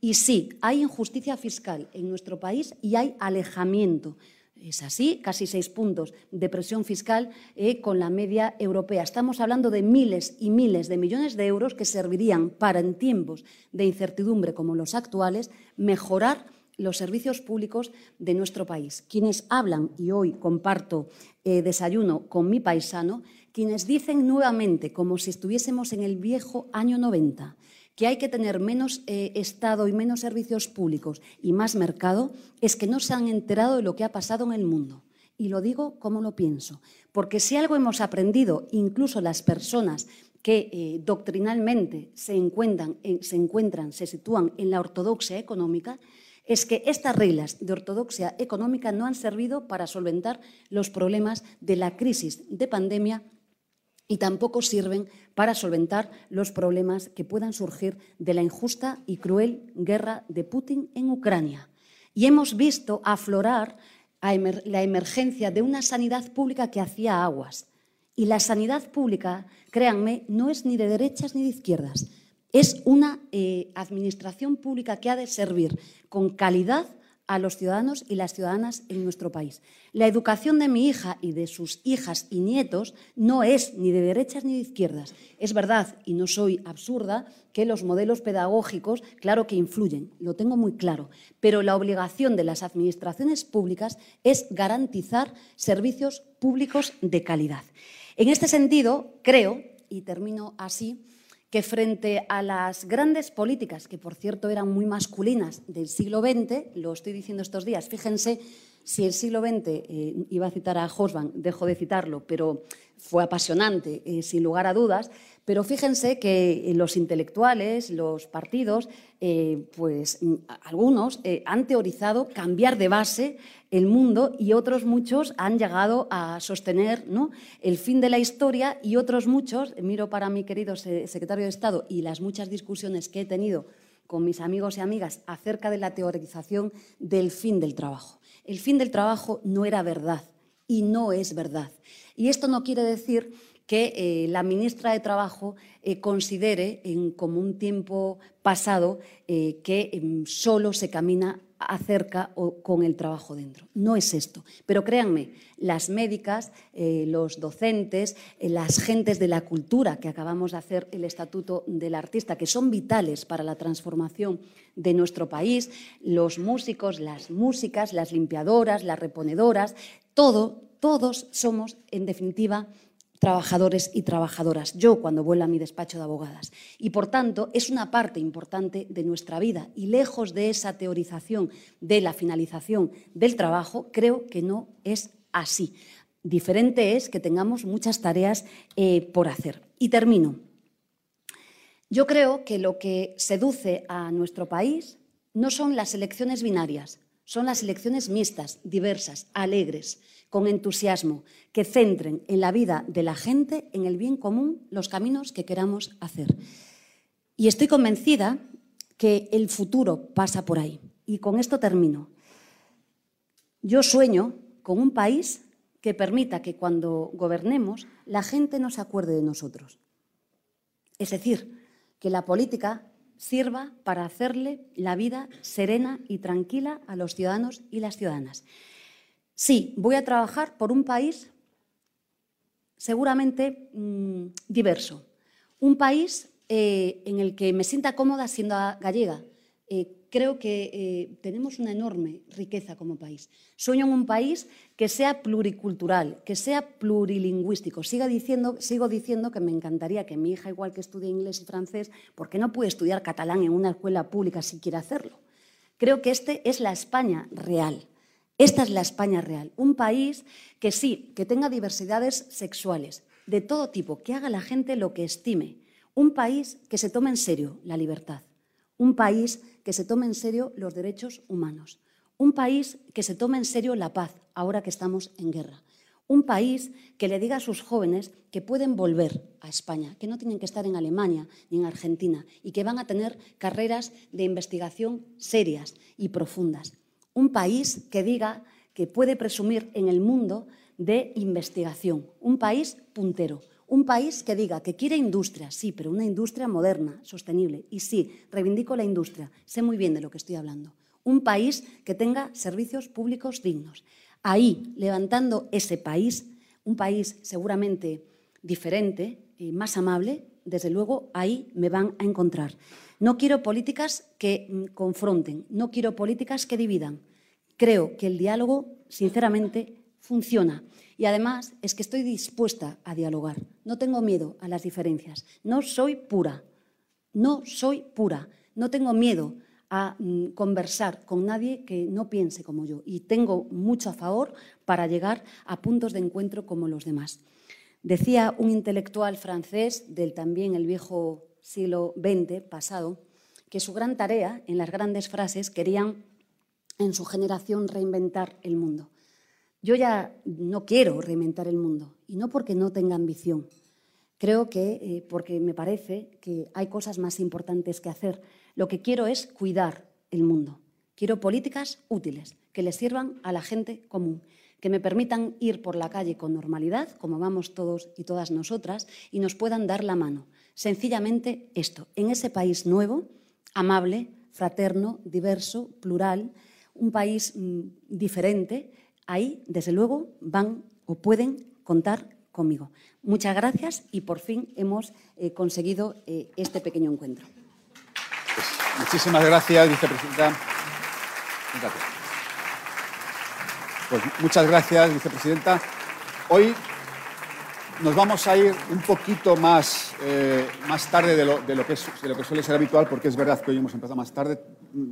Y sí, hay injusticia fiscal en nuestro país y hay alejamiento. Es así, casi seis puntos de presión fiscal eh, con la media europea. Estamos hablando de miles y miles de millones de euros que servirían para, en tiempos de incertidumbre como los actuales, mejorar los servicios públicos de nuestro país. Quienes hablan, y hoy comparto eh, desayuno con mi paisano, quienes dicen nuevamente, como si estuviésemos en el viejo año 90, que hay que tener menos eh, Estado y menos servicios públicos y más mercado, es que no se han enterado de lo que ha pasado en el mundo. Y lo digo como lo pienso, porque si algo hemos aprendido, incluso las personas que eh, doctrinalmente se encuentran, se encuentran, se sitúan en la ortodoxia económica, es que estas reglas de ortodoxia económica no han servido para solventar los problemas de la crisis de pandemia y tampoco sirven para solventar los problemas que puedan surgir de la injusta y cruel guerra de Putin en Ucrania. Y hemos visto aflorar la emergencia de una sanidad pública que hacía aguas. Y la sanidad pública, créanme, no es ni de derechas ni de izquierdas. Es una eh, administración pública que ha de servir con calidad a los ciudadanos y las ciudadanas en nuestro país. La educación de mi hija y de sus hijas y nietos no es ni de derechas ni de izquierdas. Es verdad, y no soy absurda, que los modelos pedagógicos, claro que influyen, lo tengo muy claro, pero la obligación de las administraciones públicas es garantizar servicios públicos de calidad. En este sentido, creo, y termino así, que frente a las grandes políticas, que por cierto eran muy masculinas del siglo XX, lo estoy diciendo estos días, fíjense si el siglo XX, eh, iba a citar a Hosban, dejo de citarlo, pero fue apasionante, eh, sin lugar a dudas, pero fíjense que los intelectuales, los partidos, eh, pues algunos han teorizado cambiar de base el mundo y otros muchos han llegado a sostener el fin de la historia y otros muchos, miro para mi querido secretario de Estado y las muchas discusiones que he tenido con mis amigos y amigas acerca de la teorización del fin del trabajo. El fin del trabajo no era verdad y no es verdad. Y esto no quiere decir que eh, la ministra de Trabajo eh, considere en como un tiempo pasado eh, que em, solo se camina acerca o con el trabajo dentro. No es esto. Pero créanme, las médicas, los docentes, las gentes de la cultura que acabamos de hacer el Estatuto del Artista, que son vitales para la transformación de nuestro país, los músicos, las músicas, las limpiadoras, las reponedoras, todo, todos somos, en definitiva, trabajadores y trabajadoras, yo cuando vuelvo a mi despacho de abogadas. Y por tanto, es una parte importante de nuestra vida y lejos de esa teorización de la finalización del trabajo, creo que no es así. Diferente es que tengamos muchas tareas eh, por hacer. Y termino. Yo creo que lo que seduce a nuestro país no son las elecciones binarias, son las elecciones mixtas, diversas, alegres con entusiasmo, que centren en la vida de la gente, en el bien común, los caminos que queramos hacer. Y estoy convencida que el futuro pasa por ahí. Y con esto termino. Yo sueño con un país que permita que cuando gobernemos la gente no se acuerde de nosotros. Es decir, que la política sirva para hacerle la vida serena y tranquila a los ciudadanos y las ciudadanas. Sí, voy a trabajar por un país seguramente mm, diverso, un país eh, en el que me sienta cómoda siendo gallega, eh, creo que eh, tenemos una enorme riqueza como país. Sueño en un país que sea pluricultural, que sea plurilingüístico. Sigo diciendo que me encantaría que mi hija, igual que estudie inglés y francés, porque no puede estudiar catalán en una escuela pública si quiere hacerlo. Creo que este es la España real. Esta es la España real. Un país que sí, que tenga diversidades sexuales de todo tipo, que haga la gente lo que estime. Un país que se tome en serio la libertad un país que se tome en serio los derechos humanos, un país que se tome en serio la paz ahora que estamos en guerra, un país que le diga a sus jóvenes que pueden volver a España, que no tienen que estar en Alemania ni en Argentina y que van a tener carreras de investigación serias y profundas. Un país que diga que puede presumir en el mundo de investigación, un país puntero, un país que diga que quiere industria, sí, pero una industria moderna, sostenible. Y sí, reivindico la industria, sé muy bien de lo que estoy hablando. Un país que tenga servicios públicos dignos. Ahí, levantando ese país, un país seguramente diferente, y más amable, desde luego ahí me van a encontrar. No quiero políticas que mm, confronten, no quiero políticas que dividan. Creo que el diálogo, sinceramente, funciona. Y además es que estoy dispuesta a dialogar. No tengo miedo a las diferencias. No soy pura. No soy pura. No tengo miedo a mm, conversar con nadie que no piense como yo. Y tengo mucho a favor para llegar a puntos de encuentro como los demás. Decía un intelectual francés del también el viejo siglo XX pasado que su gran tarea en las grandes frases querían en su generación reinventar el mundo. Yo ya no quiero reinventar el mundo, y no porque no tenga ambición. Creo que eh, porque me parece que hay cosas más importantes que hacer. Lo que quiero es cuidar el mundo. Quiero políticas útiles, que le sirvan a la gente común, que me permitan ir por la calle con normalidad, como vamos todos y todas nosotras, y nos puedan dar la mano. Sencillamente esto, en ese país nuevo, amable, fraterno, diverso, plural, un país mm, diferente, ahí, desde luego, van o pueden contar conmigo. Muchas gracias y por fin hemos eh, conseguido eh, este pequeño encuentro. Pues, muchísimas gracias, vicepresidenta. Pues muchas gracias, vicepresidenta. Hoy nos vamos a ir un poquito más, eh, más tarde de lo, de, lo que de lo que suele ser habitual, porque es verdad que hoy hemos empezado más tarde.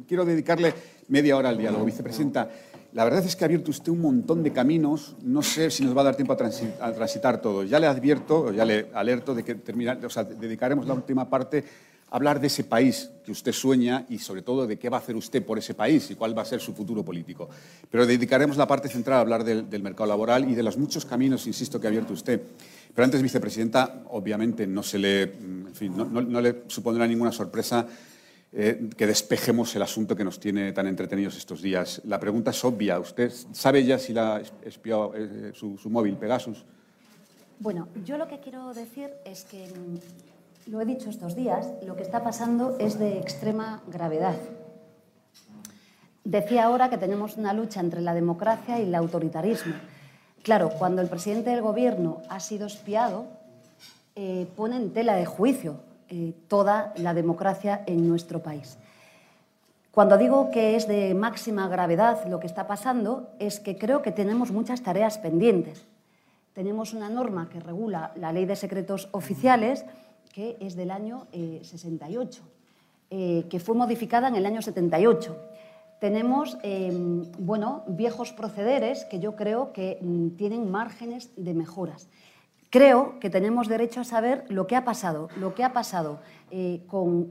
Quiero dedicarle media hora al diálogo. Vicepresidenta, la verdad es que ha abierto usted un montón de caminos. No sé si nos va a dar tiempo a, transitar, todo. Ya le advierto, ya le alerto de que terminar, o sea, dedicaremos la última parte a hablar de ese país que usted sueña y sobre todo de qué va a hacer usted por ese país y cuál va a ser su futuro político. Pero dedicaremos la parte central a hablar del, mercado laboral y de los muchos caminos, insisto, que ha abierto usted. Pero antes, vicepresidenta, obviamente no, se le, le supondrá ninguna sorpresa eh, que despejemos el asunto que nos tiene tan entretenidos estos días. La pregunta es obvia. ¿Usted sabe ya si la espió eh, su, móvil Pegasus? Bueno, yo lo que quiero decir es que, mm, lo he dicho estos días, lo que está pasando es de extrema gravedad. Decía ahora que tenemos una lucha entre la democracia y el autoritarismo. Claro, cuando el presidente del Gobierno ha sido espiado, eh, pone en tela de juicio eh, toda la democracia en nuestro país. Cuando digo que es de máxima gravedad lo que está pasando, es que creo que tenemos muchas tareas pendientes. Tenemos una norma que regula la ley de secretos oficiales, que es del año 68, eh, eh, que fue modificada en el año 78. Tenemos em, bueno, viejos procederes que yo creo que mm, tienen márgenes de mejoras. Creo que tenemos derecho a saber lo que ha pasado, lo que ha pasado eh, con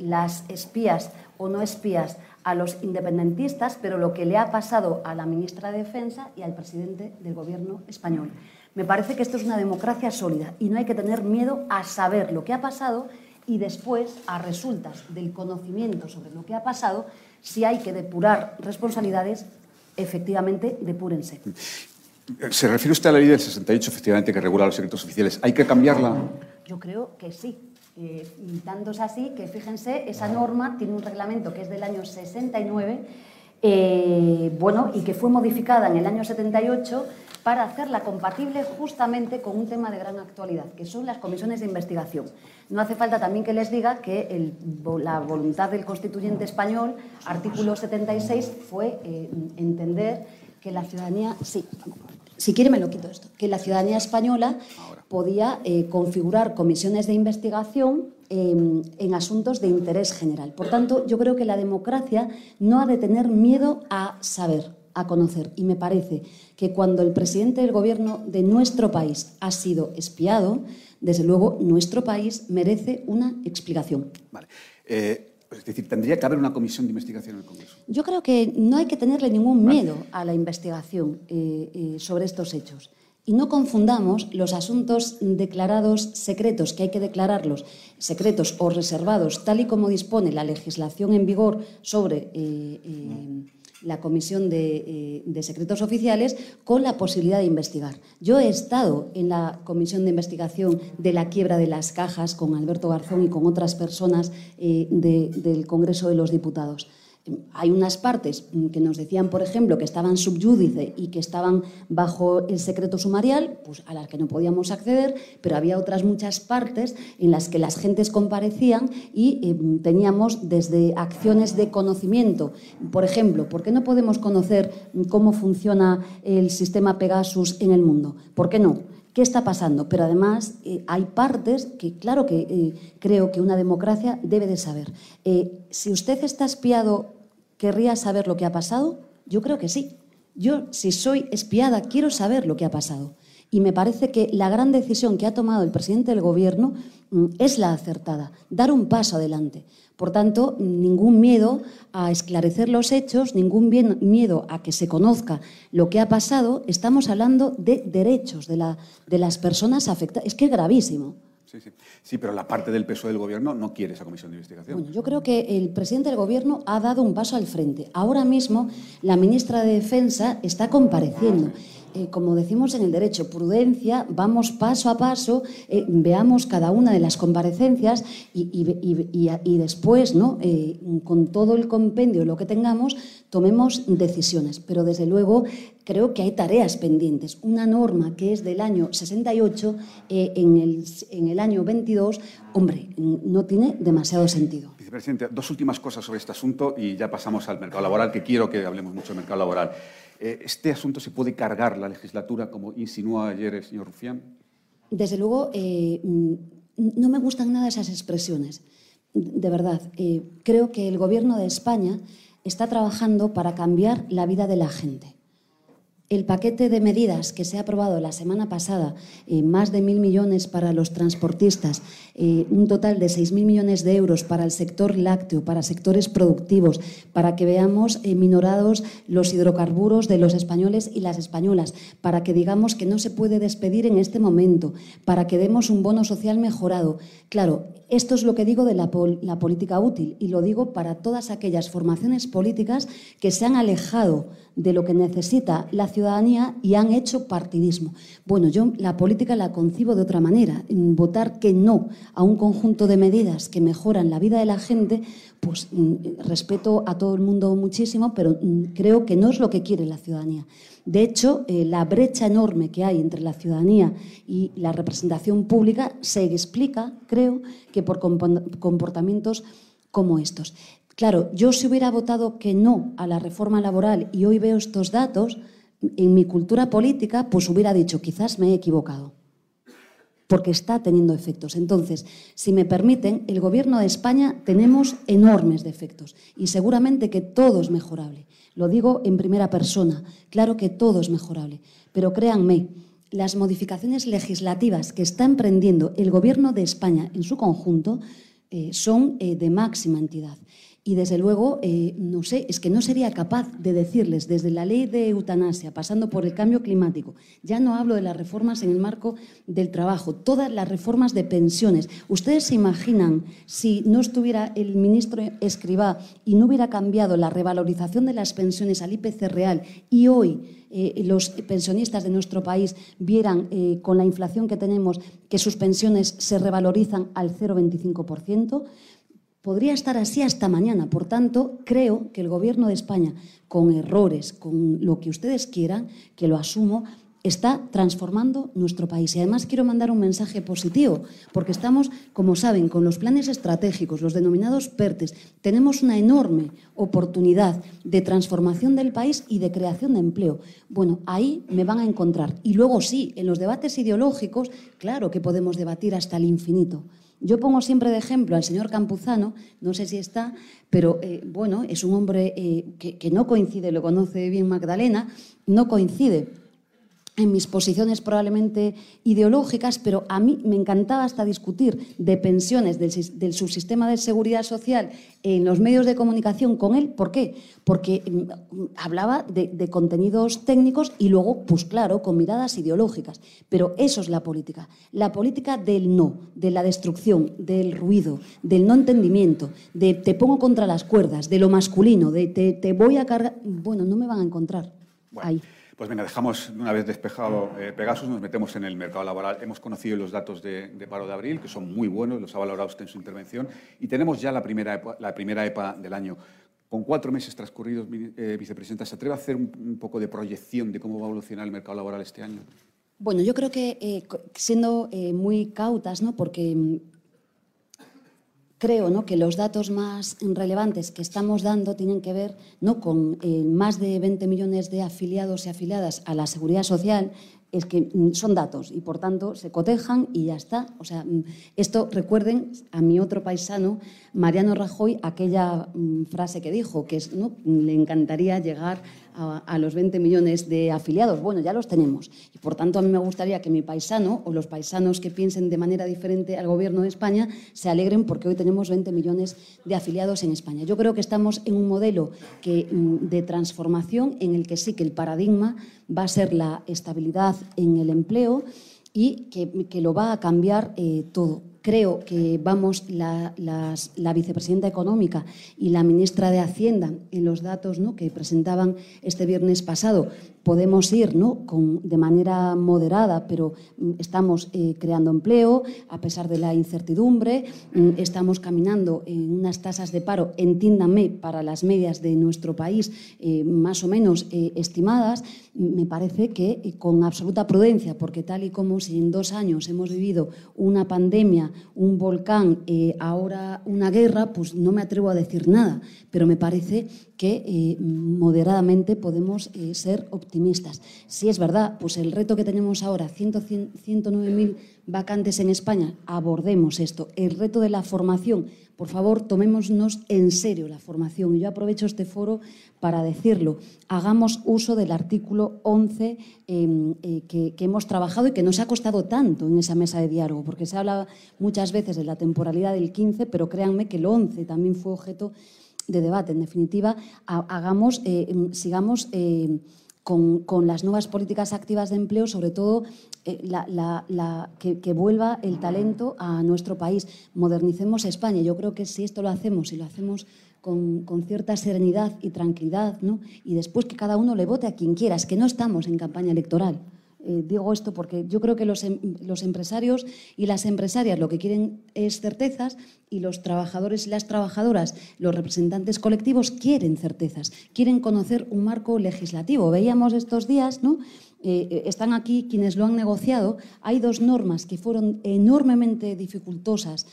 las espías o no espías a los independentistas, pero lo que le ha pasado a la ministra de Defensa y al presidente del Gobierno español. Me parece que esto es una democracia sólida y no hay que tener miedo a saber lo que ha pasado y después, a resultas del conocimiento sobre lo que ha pasado, si hay que depurar responsabilidades, efectivamente, depúrense. ¿Se refiere usted a la ley del 68, efectivamente, que regula los secretos oficiales? ¿Hay que cambiarla? Yo creo que sí. Eh, tanto es así que, fíjense, esa norma tiene un reglamento que es del año 69, eh, bueno, y que fue modificada en el año 78 para hacerla compatible justamente con un tema de gran actualidad, que son las comisiones de investigación. No hace falta también que les diga que la voluntad del constituyente español, artículo 76, fue eh, entender que la ciudadanía, sí, si quiere me lo quito esto, que la ciudadanía española podía eh, configurar comisiones de investigación em, en asuntos de interés general. Por tanto, yo creo que la democracia no ha de tener miedo a saber, a conocer. Y me parece que cuando el presidente del gobierno de nuestro país ha sido espiado, desde luego nuestro país merece una explicación. Vale. Eh, es decir, tendría que haber una comisión de investigación en el Congreso. Yo creo que no hay que tenerle ningún miedo a la investigación eh, eh, sobre estos hechos. Y no confundamos los asuntos declarados secretos, que hay que declararlos secretos o reservados, tal y como dispone la legislación en vigor sobre la Comisión eh, de, Secretos Oficiales con la posibilidad de investigar. Yo he estado en la Comisión de Investigación de la quiebra de las cajas con Alberto Garzón y con otras personas eh, del Congreso de los Diputados. Hay unas partes que nos decían, por ejemplo, que estaban subyúdice y que estaban bajo el secreto sumarial, pues a las que no podíamos acceder, pero había otras muchas partes en las que las gentes comparecían y eh, teníamos desde acciones de conocimiento. Por ejemplo, ¿por qué no podemos conocer cómo funciona el sistema Pegasus en el mundo? ¿Por qué no? ¿Qué está pasando? Pero además eh, hay partes que, claro que eh, creo que una democracia debe de saber. Eh, si usted está espiado, ¿querría saber lo que ha pasado? Yo creo que sí. Yo, si soy espiada, quiero saber lo que ha pasado. Y me parece que la gran decisión que ha tomado el presidente del Gobierno mm, es la acertada, dar un paso adelante. Por tanto, ningún miedo a esclarecer los hechos, ningún miedo a que se conozca lo que ha pasado. Estamos hablando de derechos de, la, de las personas afectadas. Es que es gravísimo. Sí, sí. sí, pero la parte del peso del Gobierno no quiere esa comisión de investigación. Bueno, yo creo que el presidente del Gobierno ha dado un paso al frente. Ahora mismo la ministra de Defensa está compareciendo. Eh, como decimos en el derecho, prudencia, vamos paso a paso, eh, veamos cada una de las comparecencias y, después, ¿no? Eh, con todo el compendio, lo que tengamos, tomemos decisiones. Pero desde luego creo que hay tareas pendientes. Una norma que es del año 68, en el, en el año 22, hombre, no tiene demasiado sentido. Vicepresidente, dos últimas cosas sobre este asunto y ya pasamos al mercado laboral, que quiero que hablemos mucho del mercado laboral. Eh, ¿Este asunto se puede cargar la legislatura, como insinuó ayer el señor Rufián? Desde luego, eh, mm, no me gustan nada esas expresiones. De verdad, eh, creo que el Gobierno de España está trabajando para cambiar la vida de la gente. El paquete de medidas que se ha aprobado la semana pasada, eh, más de mil millones para los transportistas, eh, un total de seis mil millones de euros para el sector lácteo, para sectores productivos, para que veamos eh, minorados los hidrocarburos de los españoles y las españolas, para que digamos que no se puede despedir en este momento, para que demos un bono social mejorado. Claro, esto es lo que digo de la, política útil y lo digo para todas aquellas formaciones políticas que se han alejado de lo que necesita la ciudadanía y han hecho partidismo. Bueno, yo la política la concibo de otra manera. Votar que no a un conjunto de medidas que mejoran la vida de la gente, pues mm, respeto a todo el mundo muchísimo, pero mm, creo que no es lo que quiere la ciudadanía. De hecho, eh, la brecha enorme que hay entre la ciudadanía y la representación pública se explica, creo, que por comportamientos como estos. Claro, yo si hubiera votado que no a la reforma laboral y hoy veo estos datos, en mi cultura política, pues hubiera dicho, quizás me he equivocado, porque está teniendo efectos. Entonces, si me permiten, el Gobierno de España tenemos enormes defectos y seguramente que todo es mejorable. Lo digo en primera persona, claro que todo es mejorable, pero créanme, las modificaciones legislativas que está emprendiendo el Gobierno de España en su conjunto eh, son eh, de máxima entidad. Y desde luego, eh, no sé, es que no sería capaz de decirles desde la ley de eutanasia, pasando por el cambio climático, ya no hablo de las reformas en el marco del trabajo, todas las reformas de pensiones. ¿Ustedes se imaginan si no estuviera el ministro Escribá y no hubiera cambiado la revalorización de las pensiones al IPC real y hoy eh, los pensionistas de nuestro país vieran eh, con la inflación que tenemos que sus pensiones se revalorizan al 0,25%? Podría estar así hasta mañana. Por tanto, creo que el Gobierno de España, con errores, con lo que ustedes quieran, que lo asumo, está transformando nuestro país. Y además quiero mandar un mensaje positivo, porque estamos, como saben, con los planes estratégicos, los denominados PERTES, tenemos una enorme oportunidad de transformación del país y de creación de empleo. Bueno, ahí me van a encontrar. Y luego sí, en los debates ideológicos, claro que podemos debatir hasta el infinito. Yo pongo siempre de ejemplo al señor Campuzano, no sé si está, pero eh, bueno, es un hombre eh, que no coincide, lo conoce bien Magdalena, no coincide en mis posiciones probablemente ideológicas, pero a mí me encantaba hasta discutir de pensiones del, subsistema de seguridad social en los medios de comunicación con él. ¿Por qué? Porque mm, hablaba de, de, contenidos técnicos y luego, pues claro, con miradas ideológicas. Pero eso es la política. La política del no, de la destrucción, del ruido, del no entendimiento, de te pongo contra las cuerdas, de lo masculino, de te, te voy a cargar. Bueno, no me van a encontrar ahí. Pues venga, dejamos, una vez despejado eh, Pegasus, nos metemos en el mercado laboral. Hemos conocido los datos de, paro de abril, que son muy buenos, los ha valorado usted en su intervención, y tenemos ya la primera EPA, la primera del año. Con cuatro meses transcurridos, eh, vicepresidenta, ¿se atreve a hacer un, poco de proyección de cómo va a evolucionar el mercado laboral este año? Bueno, yo creo que eh, siendo muy cautas, ¿no? porque mm, creo ¿no? que los datos más relevantes que estamos dando tienen que ver ¿no? con eh, más de 20 millones de afiliados y afiliadas a la seguridad social. Es que mm, son datos y por tanto se cotejan y ya está. O sea, mm, esto recuerden a mi otro paisano, Mariano Rajoy, aquella mm, frase que dijo, que es, ¿no? le encantaría llegar a, los 20 millones de afiliados. Bueno, ya los tenemos. Y por tanto, a mí me gustaría que mi paisano o los paisanos que piensen de manera diferente al Gobierno de España se alegren porque hoy tenemos 20 millones de afiliados en España. Yo creo que estamos en un modelo que, mm, de transformación en el que sí que el paradigma va a ser la estabilidad en el empleo y que, lo va a cambiar eh, todo creo que vamos la, vicepresidenta económica y la ministra de Hacienda en los datos ¿no? que presentaban este viernes pasado podemos ir ¿no? Con, de manera moderada, pero mm, estamos eh, creando empleo a pesar de la incertidumbre, mm, estamos caminando en unas tasas de paro, entiéndame, para las medias de nuestro país eh, más o menos eh, estimadas, me parece que con absoluta prudencia, porque tal y como si en dos años hemos vivido una pandemia, un volcán, ahora una guerra, pues no me atrevo a decir nada, pero me parece que eh, moderadamente podemos eh, ser optimistas. Si es verdad, pues el reto que tenemos ahora, 109.000 vacantes en España, abordemos esto. El reto de la formación, por favor, tomémonos en serio la formación. Y yo aprovecho este foro para decirlo. Hagamos uso del artículo 11 em, eh, que, hemos trabajado y que nos ha costado tanto en esa mesa de diálogo, porque se habla muchas veces de la temporalidad del 15, pero créanme que el 11 también fue objeto debate. En definitiva, hagamos, eh, em, sigamos eh, con, las nuevas políticas activas de empleo, sobre todo eh, la, que, vuelva el talento a nuestro país. Modernicemos España. Yo creo que si esto lo hacemos y lo hacemos con, con, cierta serenidad y tranquilidad, ¿no? y después que cada uno le vote a quien quiera, es que no estamos en campaña electoral. Eh, digo esto porque yo creo que em, los, empresarios y las empresarias lo que quieren es certezas y los trabajadores y las trabajadoras, los representantes colectivos quieren certezas, quieren conocer un marco legislativo. Veíamos estos días, ¿no? Eh, eh, están aquí quienes lo han negociado. Hay dos normas que fueron enormemente dificultosas,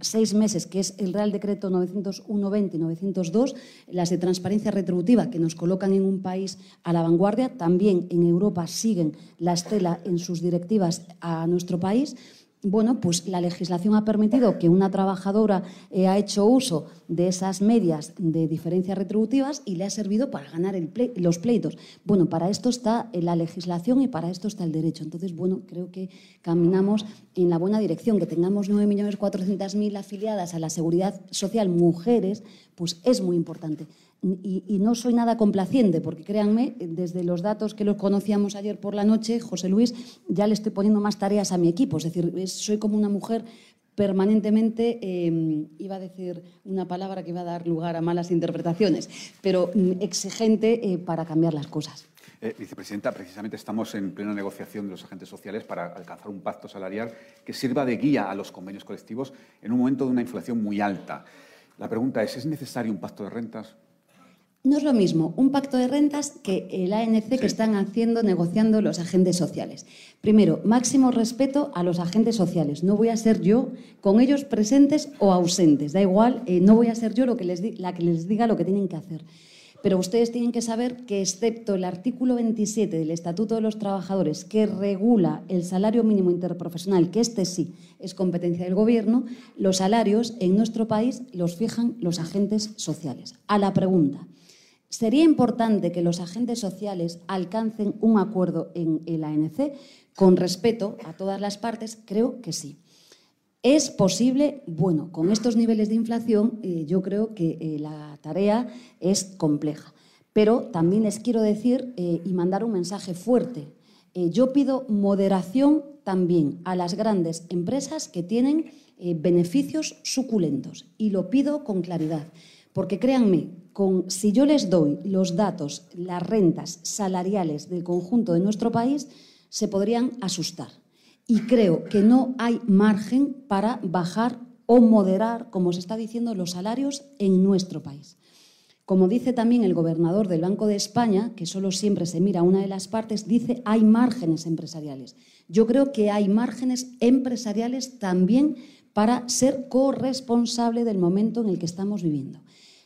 seis meses, que es el Real Decreto 901-20 y 902, las de transparencia retributiva, que nos colocan en un país a la vanguardia. También en Europa siguen la estela en sus directivas a nuestro país bueno, pues la legislación ha permitido que una trabajadora eh, ha hecho uso de esas medias de diferencias retributivas y le ha servido para ganar los pleitos. Bueno, para esto está la legislación y para esto está el derecho. Entonces, bueno, creo que caminamos en la buena dirección, que tengamos 9.400.000 afiliadas a la seguridad social, mujeres, pues es muy importante. Y, no soy nada complaciente, porque créanme, desde los datos que los conocíamos ayer por la noche, José Luis, ya le estoy poniendo más tareas a mi equipo. Es decir, soy como una mujer permanentemente, em, iba a decir una palabra que iba a dar lugar a malas interpretaciones, pero mm, exigente eh, para cambiar las cosas. Eh, vicepresidenta, precisamente estamos en plena negociación de los agentes sociales para alcanzar un pacto salarial que sirva de guía a los convenios colectivos en un momento de una inflación muy alta. La pregunta es, ¿es necesario un pacto de rentas? No es lo mismo un pacto de rentas que el ANC que están haciendo, negociando los agentes sociales. Primero, máximo respeto a los agentes sociales. No voy a ser yo con ellos presentes o ausentes. Da igual, eh, no voy a ser yo lo que les la que les diga lo que tienen que hacer. Pero ustedes tienen que saber que, excepto el artículo 27 del Estatuto de los Trabajadores, que regula el salario mínimo interprofesional, que este sí es competencia del Gobierno, los salarios en nuestro país los fijan los agentes sociales. A la pregunta. ¿Sería importante que los agentes sociales alcancen un acuerdo en el ANC con respeto a todas las partes? Creo que sí. ¿Es posible? Bueno, con estos niveles de inflación eh, yo creo que eh, la tarea es compleja. Pero también les quiero decir eh, y mandar un mensaje fuerte. yo pido moderación también a las grandes empresas que tienen beneficios suculentos y lo pido con claridad. Porque créanme, con, si yo les doy los datos, las rentas salariales del conjunto de nuestro país, se podrían asustar y creo que no hay margen para bajar o moderar, como se está diciendo, los salarios en nuestro país. Como dice también el gobernador del Banco de España, que solo siempre se mira una de las partes, dice hay márgenes empresariales. Yo creo que hay márgenes empresariales también para ser corresponsable del momento en el que estamos viviendo.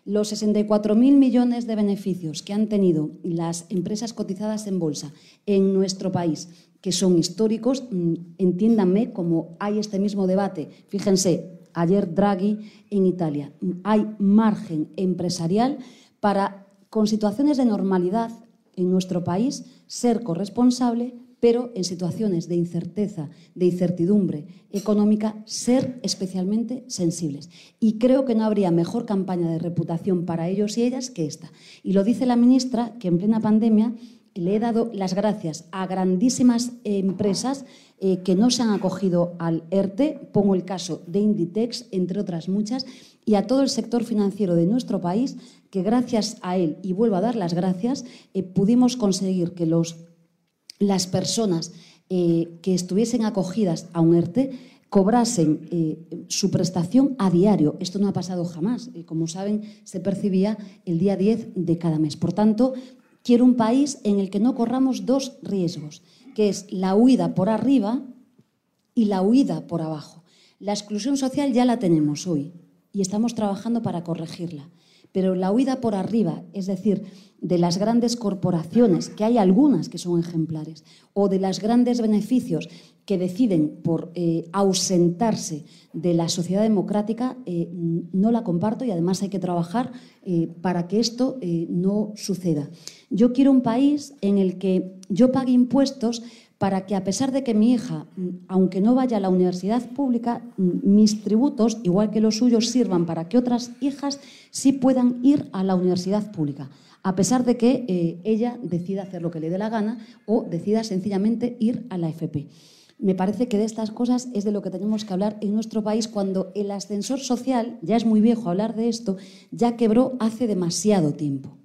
Los 64.000 millones de beneficios que han tenido las empresas cotizadas en bolsa en nuestro país que son históricos, mm, entiéndanme como hay este mismo debate. Fíjense, ayer Draghi en Italia. Hay margen empresarial para, con situaciones de normalidad en nuestro país, ser corresponsable, pero en situaciones de incerteza, de incertidumbre económica, ser especialmente sensibles. Y creo que no habría mejor campaña de reputación para ellos y ellas que esta. Y lo dice la ministra, que en plena pandemia le he dado las gracias a grandísimas empresas eh, que no se han acogido al ERTE, pongo el caso de Inditex, entre otras muchas, y a todo el sector financiero de nuestro país, que gracias a él, y vuelvo a dar las gracias, eh, pudimos conseguir que los, las personas eh, que estuviesen acogidas a un ERTE cobrasen su prestación a diario. Esto no ha pasado jamás. y como saben, se percibía el día 10 de cada mes. Por tanto, Quiero un país en el que no corramos dos riesgos, que es la huida por arriba y la huida por abajo. La exclusión social ya la tenemos hoy y estamos trabajando para corregirla. Pero la huida por arriba, es decir, de las grandes corporaciones, que hay algunas que son ejemplares, o de los grandes beneficios que deciden por eh, ausentarse de la sociedad democrática, eh, no la comparto y además hay que trabajar eh, para que esto no suceda. Yo quiero un país en el que yo pague impuestos para que a pesar de que mi hija, aunque no vaya a la universidad pública, mis tributos, igual que los suyos, sirvan para que otras hijas sí puedan ir a la universidad pública, a pesar de que ella decida hacer lo que le dé la gana o decida sencillamente ir a la FP. Me parece que de estas cosas es de lo que tenemos que hablar en nuestro país cuando el ascensor social, ya es muy viejo hablar de esto, ya quebró hace demasiado tiempo.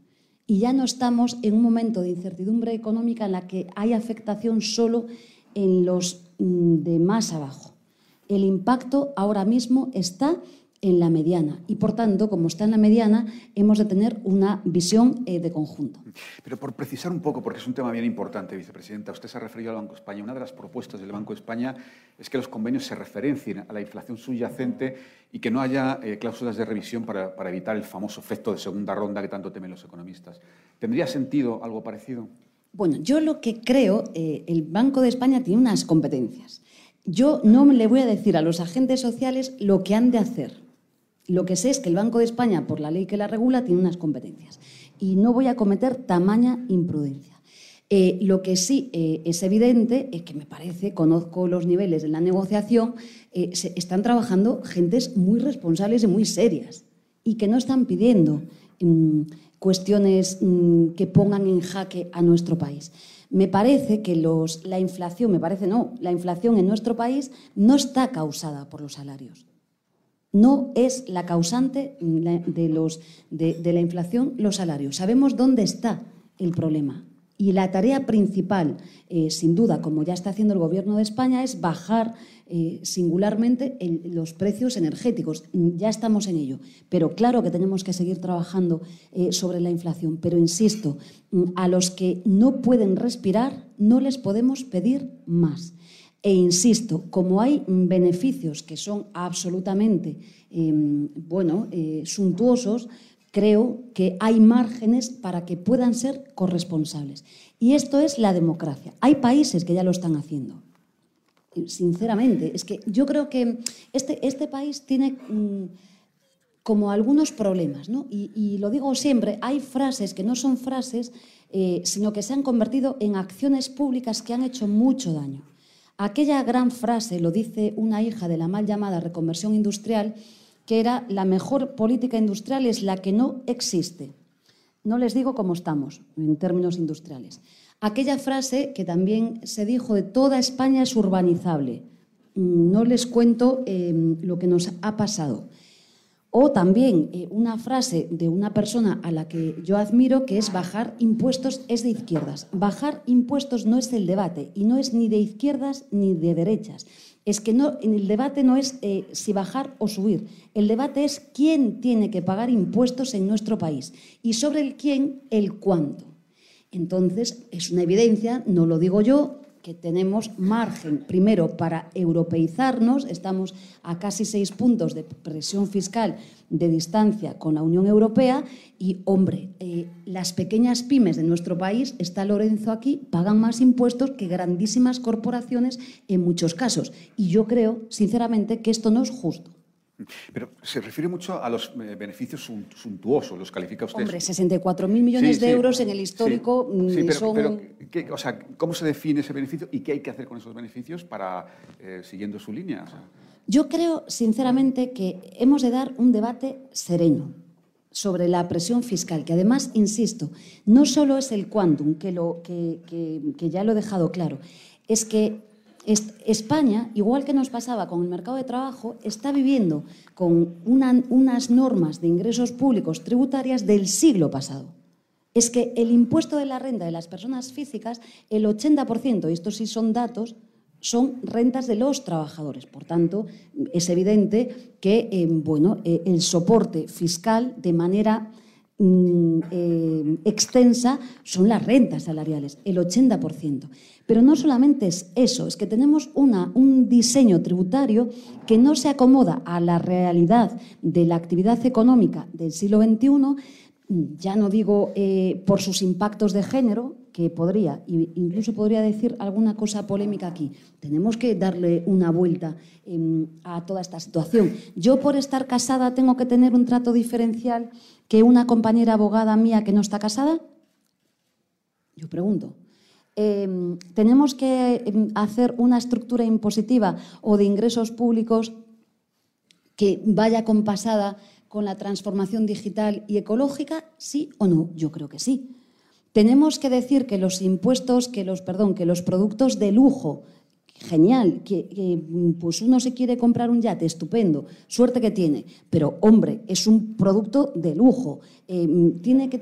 Y ya no estamos en un momento de incertidumbre económica en la que hay afectación solo en los mm, de más abajo. El impacto ahora mismo está en la mediana. Y por tanto, como está en la mediana, hemos de tener una visión eh, de conjunto. Pero por precisar un poco, porque es un tema bien importante, vicepresidenta, usted se ha referido al Banco de España. Una de las propuestas del Banco de España es que los convenios se referencien a la inflación subyacente y que no haya eh, cláusulas de revisión para, para evitar el famoso efecto de segunda ronda que tanto temen los economistas. ¿Tendría sentido algo parecido? Bueno, yo lo que creo, eh, el Banco de España tiene unas competencias. Yo no le voy a decir a los agentes sociales lo que han de hacer. Lo que sé es que el Banco de España, por la ley que la regula, tiene unas competencias y no voy a cometer tamaña imprudencia. Eh, lo que sí eh, es evidente es que me parece, conozco los niveles de la negociación, eh, están trabajando gentes muy responsables y muy serias. y que no están pidiendo mm, cuestiones mm, que pongan en jaque a nuestro país. Me parece que los, la inflación, me parece no, la inflación en nuestro país no está causada por los salarios. No es la causante de, los, de, la inflación los salarios. Sabemos dónde está el problema. Y la tarea principal, eh, sin duda, como ya está haciendo el Gobierno de España, es bajar eh, singularmente los precios energéticos. Ya estamos en ello. Pero claro que tenemos que seguir trabajando eh, sobre la inflación. Pero insisto, mm, a los que no pueden respirar no les podemos pedir más. E insisto, como hay beneficios que son absolutamente em, bueno, suntuosos, creo que hay márgenes para que puedan ser corresponsables. Y esto es la democracia. Hay países que ya lo están haciendo. Sinceramente, es que yo creo que este, este país tiene mm, como algunos problemas, ¿no? Y, lo digo siempre, hay frases que no son frases, eh, sino que se han convertido en acciones públicas que han hecho mucho daño. Aquella gran frase, lo dice una hija de la mal llamada reconversión industrial, que era la mejor política industrial es la que no existe. No les digo cómo estamos en términos industriales. Aquella frase que también se dijo de toda España es urbanizable. No les cuento em, lo que nos ha pasado. O también eh, una frase de una persona a la que yo admiro que es bajar impuestos es de izquierdas. Bajar impuestos no es el debate y no es ni de izquierdas ni de derechas es que no, el debate no es eh, si bajar o subir, el debate es quién tiene que pagar impuestos en nuestro país y sobre el quién, el cuánto. Entonces, es una evidencia, no lo digo yo, que tenemos margen, primero, para europeizarnos, estamos a casi seis puntos de presión fiscal de distancia con la Unión Europea y, hombre, eh, las pequeñas pymes de nuestro país, está Lorenzo aquí, pagan más impuestos que grandísimas corporaciones en muchos casos. Y yo creo, sinceramente, que esto no es justo. Pero se refiere mucho a los eh, beneficios suntuosos, los califica usted. Hombre, 64.000 millones de euros en el histórico sí, mm, pero, o sea, ¿cómo se define ese beneficio y qué hay que hacer con esos beneficios para, eh, siguiendo su línea? Yo creo, sinceramente, que hemos de dar un debate sereno sobre la presión fiscal, que además, insisto, no solo es el quantum, que, lo, que, que ya lo he dejado claro, es que España, igual que nos pasaba con el mercado de trabajo, está viviendo con unas normas de ingresos públicos tributarias del siglo pasado. Es que el impuesto de la renta de las personas físicas, el 80%, y estos sí son datos, son rentas de los trabajadores. Por tanto, es evidente que eh, bueno, eh, el soporte fiscal de manera eh, extensa son las rentas salariales, el 80%. Pero no solamente es eso, es que tenemos una, un diseño tributario que no se acomoda a la realidad de la actividad económica del siglo XXI, ya no digo eh, por sus impactos de género, que podría, incluso podría decir alguna cosa polémica aquí. Tenemos que darle una vuelta em, a toda esta situación. Yo por estar casada tengo que tener un trato diferencial que una compañera abogada mía que no está casada. Yo pregunto. Em, tenemos que em, hacer una estructura impositiva o de ingresos públicos que vaya compasada con la transformación digital y ecológica, sí o no? Yo creo que sí. Tenemos que decir que los impuestos, que los, perdón, que los productos de lujo genial, que, pues uno se quiere comprar un yate, estupendo, suerte que tiene, pero hombre, es un producto de lujo, eh, tiene que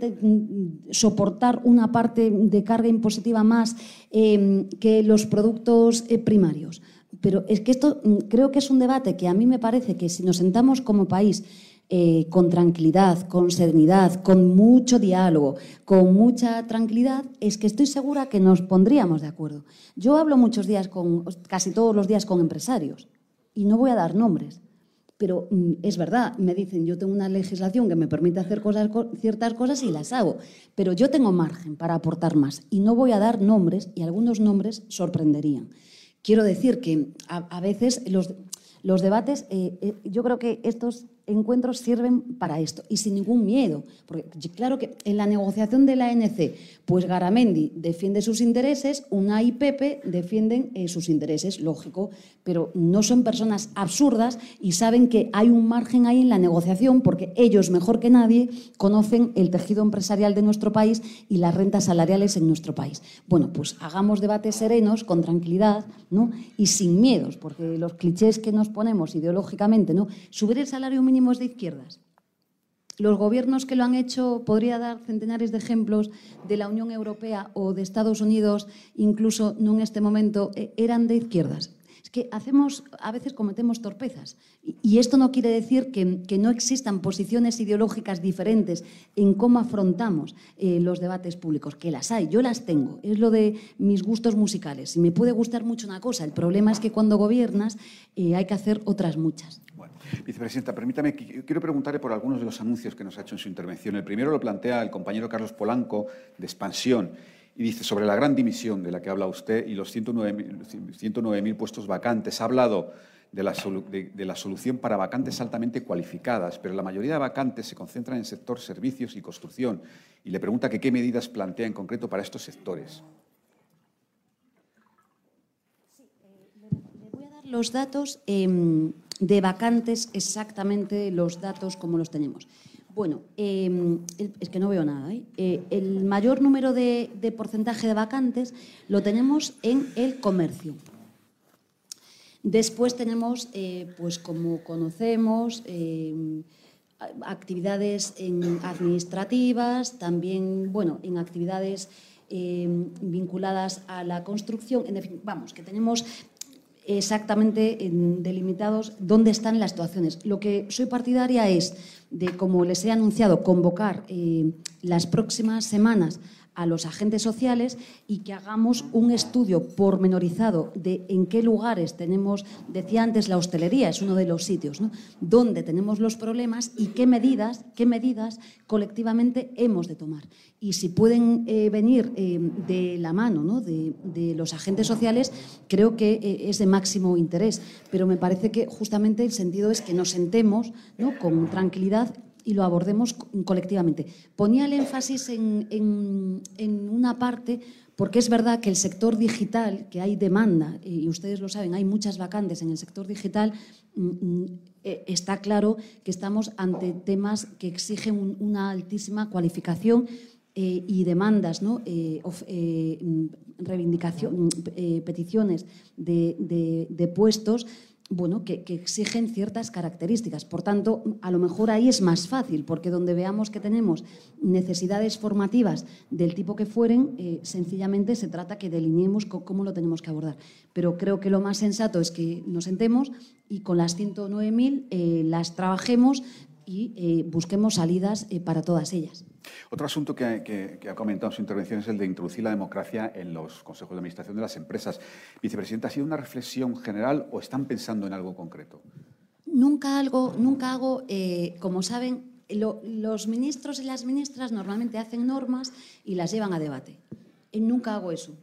soportar una parte de carga impositiva más eh, que los productos eh, primarios. Pero es que esto mm, creo que es un debate que a mí me parece que si nos sentamos como país eh, con tranquilidad, con serenidad, con mucho diálogo, con mucha tranquilidad, es que estoy segura que nos pondríamos de acuerdo. Yo hablo muchos días con, casi todos los días con empresarios y no voy a dar nombres, pero mm, es verdad, me dicen, yo tengo una legislación que me permite hacer cosas, ciertas cosas y las hago, pero yo tengo margen para aportar más y no voy a dar nombres y algunos nombres sorprenderían. Quiero decir que a, veces los, los debates, eh, eh, yo creo que estos encuentros sirven para esto y sin ningún miedo. Porque claro que en la negociación de la ANC, pues Garamendi defiende sus intereses, una y Pepe defienden eh, sus intereses, lógico, pero no son personas absurdas y saben que hay un margen ahí en la negociación porque ellos, mejor que nadie, conocen el tejido empresarial de nuestro país y las rentas salariales en nuestro país. Bueno, pues hagamos debates serenos, con tranquilidad ¿no? y sin miedos, porque los clichés que nos ponemos ideológicamente, ¿no? subir el salario mínimo es de izquierdas. Los gobiernos que lo han hecho, podría dar centenares de ejemplos de la Unión Europea o de Estados Unidos, incluso no en este momento, eh, eran de izquierdas que hacemos, a veces cometemos torpezas. Y esto no quiere decir que, no existan posiciones ideológicas diferentes en cómo afrontamos eh, los debates públicos, que las hay, yo las tengo. Es lo de mis gustos musicales. Y me puede gustar mucho una cosa, el problema es que cuando gobiernas eh, hay que hacer otras muchas. Bueno, vicepresidenta, permítame, quiero preguntarle por algunos de los anuncios que nos ha hecho en su intervención. El primero lo plantea el compañero Carlos Polanco, de Expansión y dice, sobre la gran dimisión de la que habla usted y los 109.000 puestos vacantes, ha hablado de la, de la, solución para vacantes altamente cualificadas, pero la mayoría de vacantes se concentran en el sector servicios y construcción. Y le pregunta que qué medidas plantea en concreto para estos sectores. Sí, eh, le voy a dar los datos em, de vacantes, exactamente los datos como los tenemos. Bueno, em, es que no veo nada. ¿eh? Eh, el mayor número de, porcentaje de vacantes lo tenemos en el comercio. Después tenemos, eh, pues como conocemos, em, actividades administrativas, también, bueno, en actividades em, vinculadas a la construcción. En definitiva, vamos, que tenemos exactamente delimitados dónde están las situaciones. Lo que soy partidaria es de, como les he anunciado, convocar eh, las próximas semanas a los agentes sociales y que hagamos un estudio pormenorizado de en qué lugares tenemos, decía antes, la hostelería es uno de los sitios, ¿no? donde tenemos los problemas y qué medidas, qué medidas colectivamente hemos de tomar. Y si pueden eh, venir eh, de la mano ¿no? de, los agentes sociales, creo que eh, es de máximo interés. Pero me parece que justamente el sentido es que nos sentemos ¿no? con tranquilidad y lo abordemos colectivamente. Ponía el énfasis en, una parte porque es verdad que el sector digital, que hay demanda, y ustedes lo saben, hay muchas vacantes en el sector digital, mm, mm, eh, está claro que estamos ante temas que exigen una altísima cualificación eh, y demandas, ¿no? Eh, mm, reivindicación, peticiones de puestos bueno, que, exigen ciertas características. Por tanto, a lo mejor ahí es más fácil, porque donde veamos que tenemos necesidades formativas del tipo que fueren, eh, sencillamente se trata que delineemos cómo lo tenemos que abordar. Pero creo que lo más sensato es que nos sentemos y con las 109.000 eh, las trabajemos y eh, busquemos salidas para todas ellas. Otro asunto que, ha comentado en su intervención es el de introducir la democracia en los consejos de administración de las empresas. Vicepresidenta, ¿ha sido una reflexión general o están pensando en algo concreto? Nunca, algo, nunca hago, eh, como saben, los ministros y las ministras normalmente hacen normas y las llevan a debate. nunca hago eso.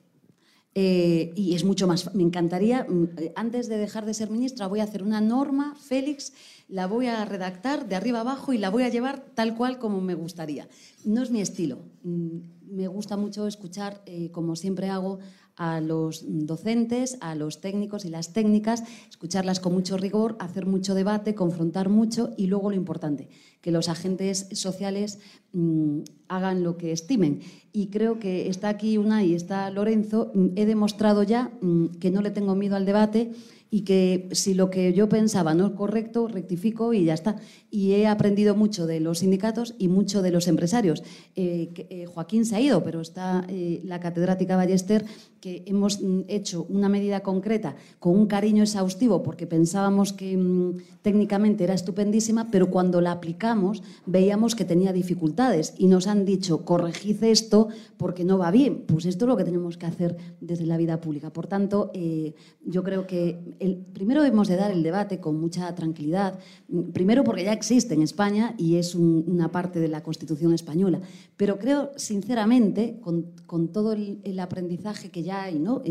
Eh, y es mucho más. Me encantaría, mm, antes de dejar de ser ministra, voy a hacer una norma, Félix, la voy a redactar de arriba abajo y la voy a llevar tal cual como me gustaría. No es mi estilo. Mm, me gusta mucho escuchar, eh, como siempre hago, a los docentes, a los técnicos y las técnicas, escucharlas con mucho rigor, hacer mucho debate, confrontar mucho y luego lo importante, que los agentes sociales mm, hagan lo que estimen. Y creo que está aquí una y está Lorenzo. Mm, he demostrado ya que no le tengo miedo al debate y que si lo que yo pensaba no es correcto, rectifico y ya está. Y he aprendido mucho de los sindicatos y mucho de los empresarios. Eh, eh, Joaquín se ha ido, pero está eh, la catedrática Ballester, que hemos mm, hecho una medida concreta con un cariño exhaustivo porque pensábamos que mm, técnicamente era estupendísima, pero cuando la aplicamos veíamos que tenía dificultades y nos han dicho, corregid esto porque no va bien. Pues esto es lo que tenemos que hacer desde la vida pública. Por tanto, yo creo que primero hemos de dar el debate con mucha tranquilidad, primero porque ya existe en España y es una parte de la Constitución española, pero creo sinceramente, con, todo el, aprendizaje que ya hay, ¿no?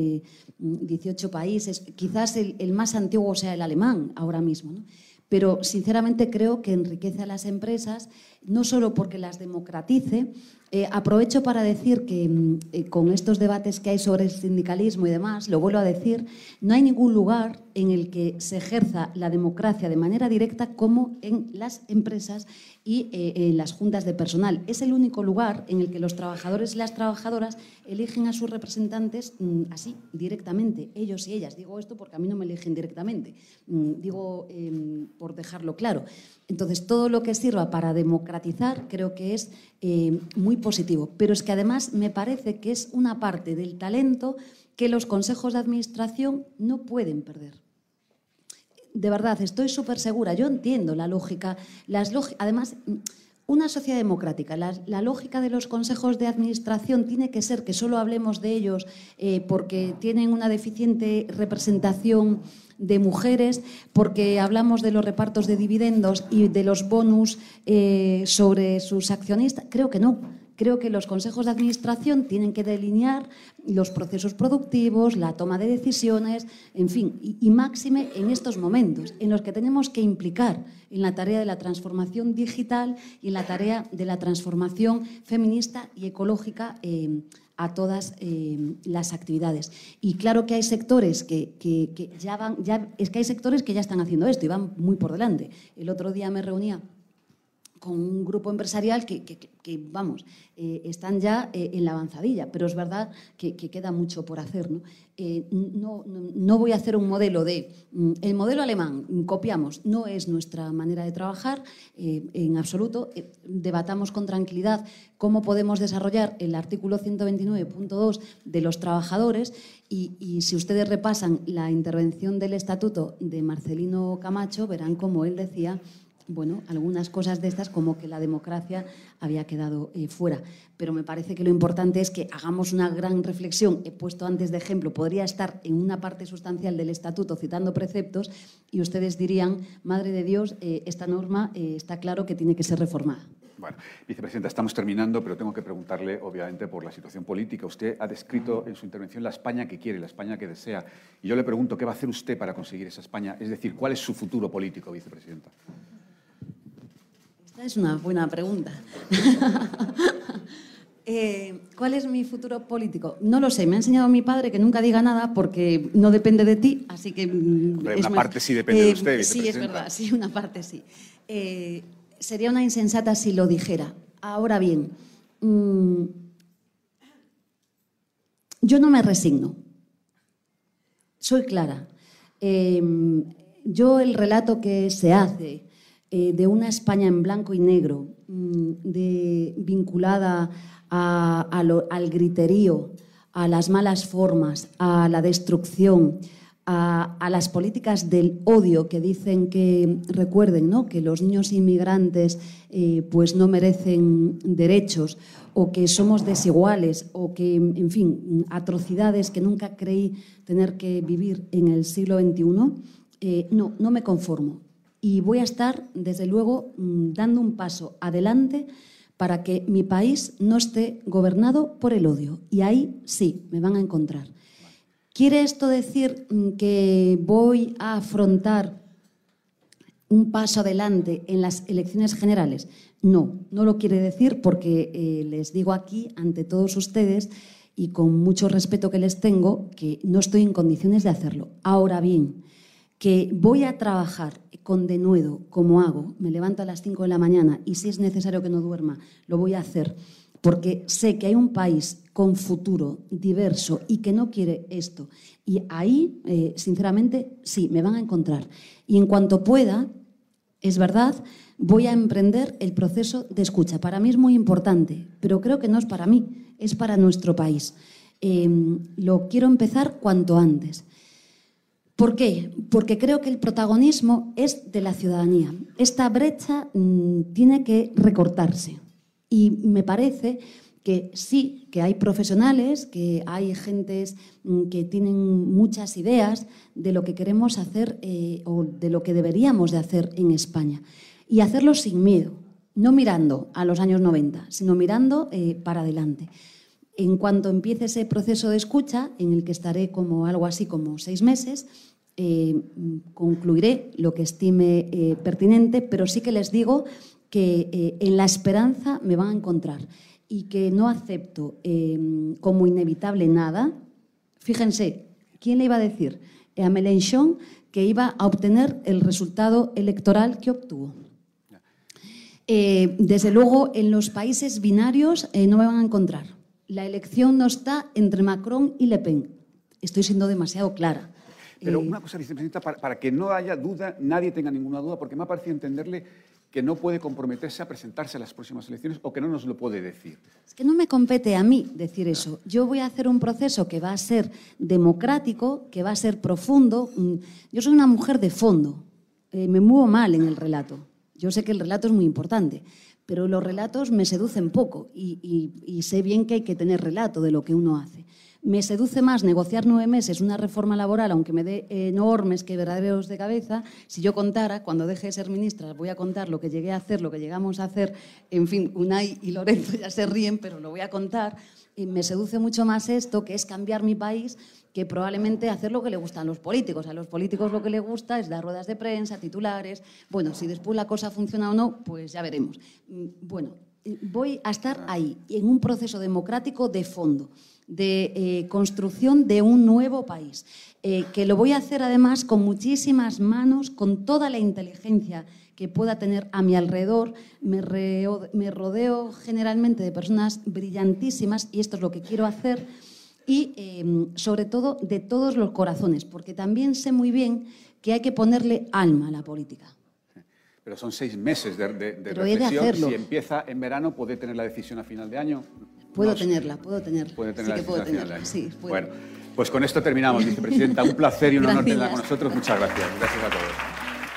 18 eh, países, quizás el, más antiguo sea el alemán ahora mismo, pero sinceramente creo que enriquece a las empresas no solo porque las democratice, eh, aprovecho para decir que mm, eh, con estos debates que hay sobre el sindicalismo y demás, lo vuelvo a decir, no hay ningún lugar en el que se ejerza la democracia de manera directa como en las empresas y eh, en las juntas de personal. Es el único lugar en el que los trabajadores y las trabajadoras eligen a sus representantes mm, así, directamente, ellos y ellas. Digo esto porque a mí no me eligen directamente, mm, digo em, por dejarlo claro. Entonces, todo lo que sirva para democratizar creo que es eh, muy positivo. Pero es que además me parece que es una parte del talento que los consejos de administración no pueden perder. De verdad, estoy súper segura. Yo entiendo la lógica. Además, una sociedad democrática, la, lógica de los consejos de administración tiene que ser que solo hablemos de ellos eh, porque tienen una deficiente representación de mujeres, porque hablamos de los repartos de dividendos y de los bonus eh, sobre sus accionistas. Creo que no. Creo que los consejos de administración tienen que delinear los procesos productivos, la toma de decisiones, en fin, y, máxime en estos momentos en los que tenemos que implicar en la tarea de la transformación digital y en la tarea de la transformación feminista y ecológica. Eh, a todas eh, las actividades. Y claro que hay sectores que, ya van, ya, es que hay sectores que ya están haciendo esto y van muy por delante. El otro día me reunía con un grupo empresarial que, vamos, eh, están ya eh, en la avanzadilla, pero es verdad que, queda mucho por hacer. Eh, ¿no? no, voy a hacer un modelo de... Mm, el modelo alemán, mm, copiamos, no es nuestra manera de trabajar en absoluto. debatamos con tranquilidad cómo podemos desarrollar el artículo 129.2 de los trabajadores y, y, si ustedes repasan la intervención del estatuto de Marcelino Camacho, verán cómo él decía bueno, algunas cosas de estas como que la democracia había quedado eh, fuera. Pero me parece que lo importante es que hagamos una gran reflexión. He puesto antes de ejemplo, podría estar en una parte sustancial del estatuto citando preceptos y ustedes dirían, madre de Dios, eh, esta norma eh, está claro que tiene que ser reformada. Bueno, vicepresidenta, estamos terminando, pero tengo que preguntarle, obviamente, por la situación política. Usted ha descrito en su intervención la España que quiere, la España que desea. Y yo le pregunto, ¿qué va a hacer usted para conseguir esa España? Es decir, ¿cuál es su futuro político, vicepresidenta? Es una buena pregunta. Eh, ¿Cuál es mi futuro político? No lo sé. Me ha enseñado mi padre que nunca diga nada porque no depende de ti, así que... Mm, una parte sí depende de eh, usted. Sí, es verdad, sí, una parte sí. Eh, sería una insensata si lo dijera. Ahora bien, mm, yo no me resigno. Soy clara. yo el relato que se hace eh, de una España en blanco y negro, mm, de, vinculada al griterío, a las malas formas, a la destrucción, a, las políticas del odio que dicen que, recuerden, ¿no? que los niños inmigrantes eh, pues no merecen derechos o que somos desiguales o que, en fin, atrocidades que nunca creí tener que vivir en el siglo XXI, eh, no, no me conformo y voy a estar, desde luego, mm, dando un paso adelante para que mi país no esté gobernado por el odio. Y ahí sí, me van a encontrar. ¿Quiere esto decir mm, que voy a afrontar un paso adelante en las elecciones generales? No, no lo quiere decir porque eh, les digo aquí, ante todos ustedes, y con mucho respeto que les tengo, que no estoy en condiciones de hacerlo. Ahora bien, que voy a trabajar con denuedo, como hago, me levanto a las 5 de la mañana y si es necesario que no duerma, lo voy a hacer, porque sé que hay un país con futuro, diverso y que no quiere esto. Y ahí, eh, sinceramente, sí, me van a encontrar. Y en cuanto pueda, es verdad, voy a emprender el proceso de escucha. Para mí es muy importante, pero creo que no es para mí, es para nuestro país. Em, lo quiero empezar cuanto antes. ¿Por qué? Porque creo que el protagonismo es de la ciudadanía. Esta brecha mm, tiene que recortarse. Y me parece que sí, que hay profesionales, que hay gentes mm, que tienen muchas ideas de lo que queremos hacer eh, o de lo que deberíamos de hacer en España. Y hacerlo sin miedo, no mirando a los años 90, sino mirando eh, para adelante. En cuanto empiece ese proceso de escucha, en el que estaré como algo así como seis meses, Eh, concluiré lo que estime eh, pertinente, pero sí que les digo que eh, en la esperanza me van a encontrar y que no acepto como inevitable nada. Fíjense, ¿quién le iba a decir a Mélenchon que iba a obtener el resultado electoral que obtuvo? desde luego, en los países binarios no me van a encontrar. La elección no está entre Macron y Le Pen. Estoy siendo demasiado clara. Pero una cosa, vicepresidenta, para, que no haya duda, nadie tenga ninguna duda, porque me ha parecido entenderle que no puede comprometerse a presentarse a las próximas elecciones o que no nos lo puede decir. Es que no me compete a mí decir eso. Yo voy a hacer un proceso que va a ser democrático, que va a ser profundo. Mm, yo soy una mujer de fondo. Eh, me muevo mal en el relato. Yo sé que el relato es muy importante, pero los relatos me seducen poco y sé bien que hay que tener relato de lo que uno hace. Me seduce más negociar nueve meses una reforma laboral, aunque me dé enormes quebraderos de cabeza. Si yo contara, cuando deje de ser ministra, voy a contar lo que llegué a hacer, lo que llegamos a hacer. En fin, Unai y Lorenzo ya se ríen, pero lo voy a contar. Y me seduce mucho más esto, que es cambiar mi país, que probablemente hacer lo que le gustan los políticos. A los políticos lo que les gusta es dar ruedas de prensa, titulares. Bueno, si después la cosa funciona o no, pues ya veremos. Mm, bueno, voy a estar ahí, en un proceso democrático de fondo de eh, construcción de un nuevo país, eh, que lo voy a hacer además con muchísimas manos, con toda la inteligencia que pueda tener a mi alrededor. Me, rodeo generalmente de personas brillantísimas y esto es lo que quiero hacer y em, sobre todo de todos los corazones, porque también sé muy bien que hay que ponerle alma a la política. Pero son seis meses de, de, reflexión. si empieza en verano, ¿puede tener la decisión a final de año? Puedo tenerla, puedo tenerla. Puede tener sí puedo tenerla. Sí, Bueno, pues con esto terminamos, vicepresidenta. Un placer y un honor tenerla con nosotros. Muchas gracias. Gracias a todos.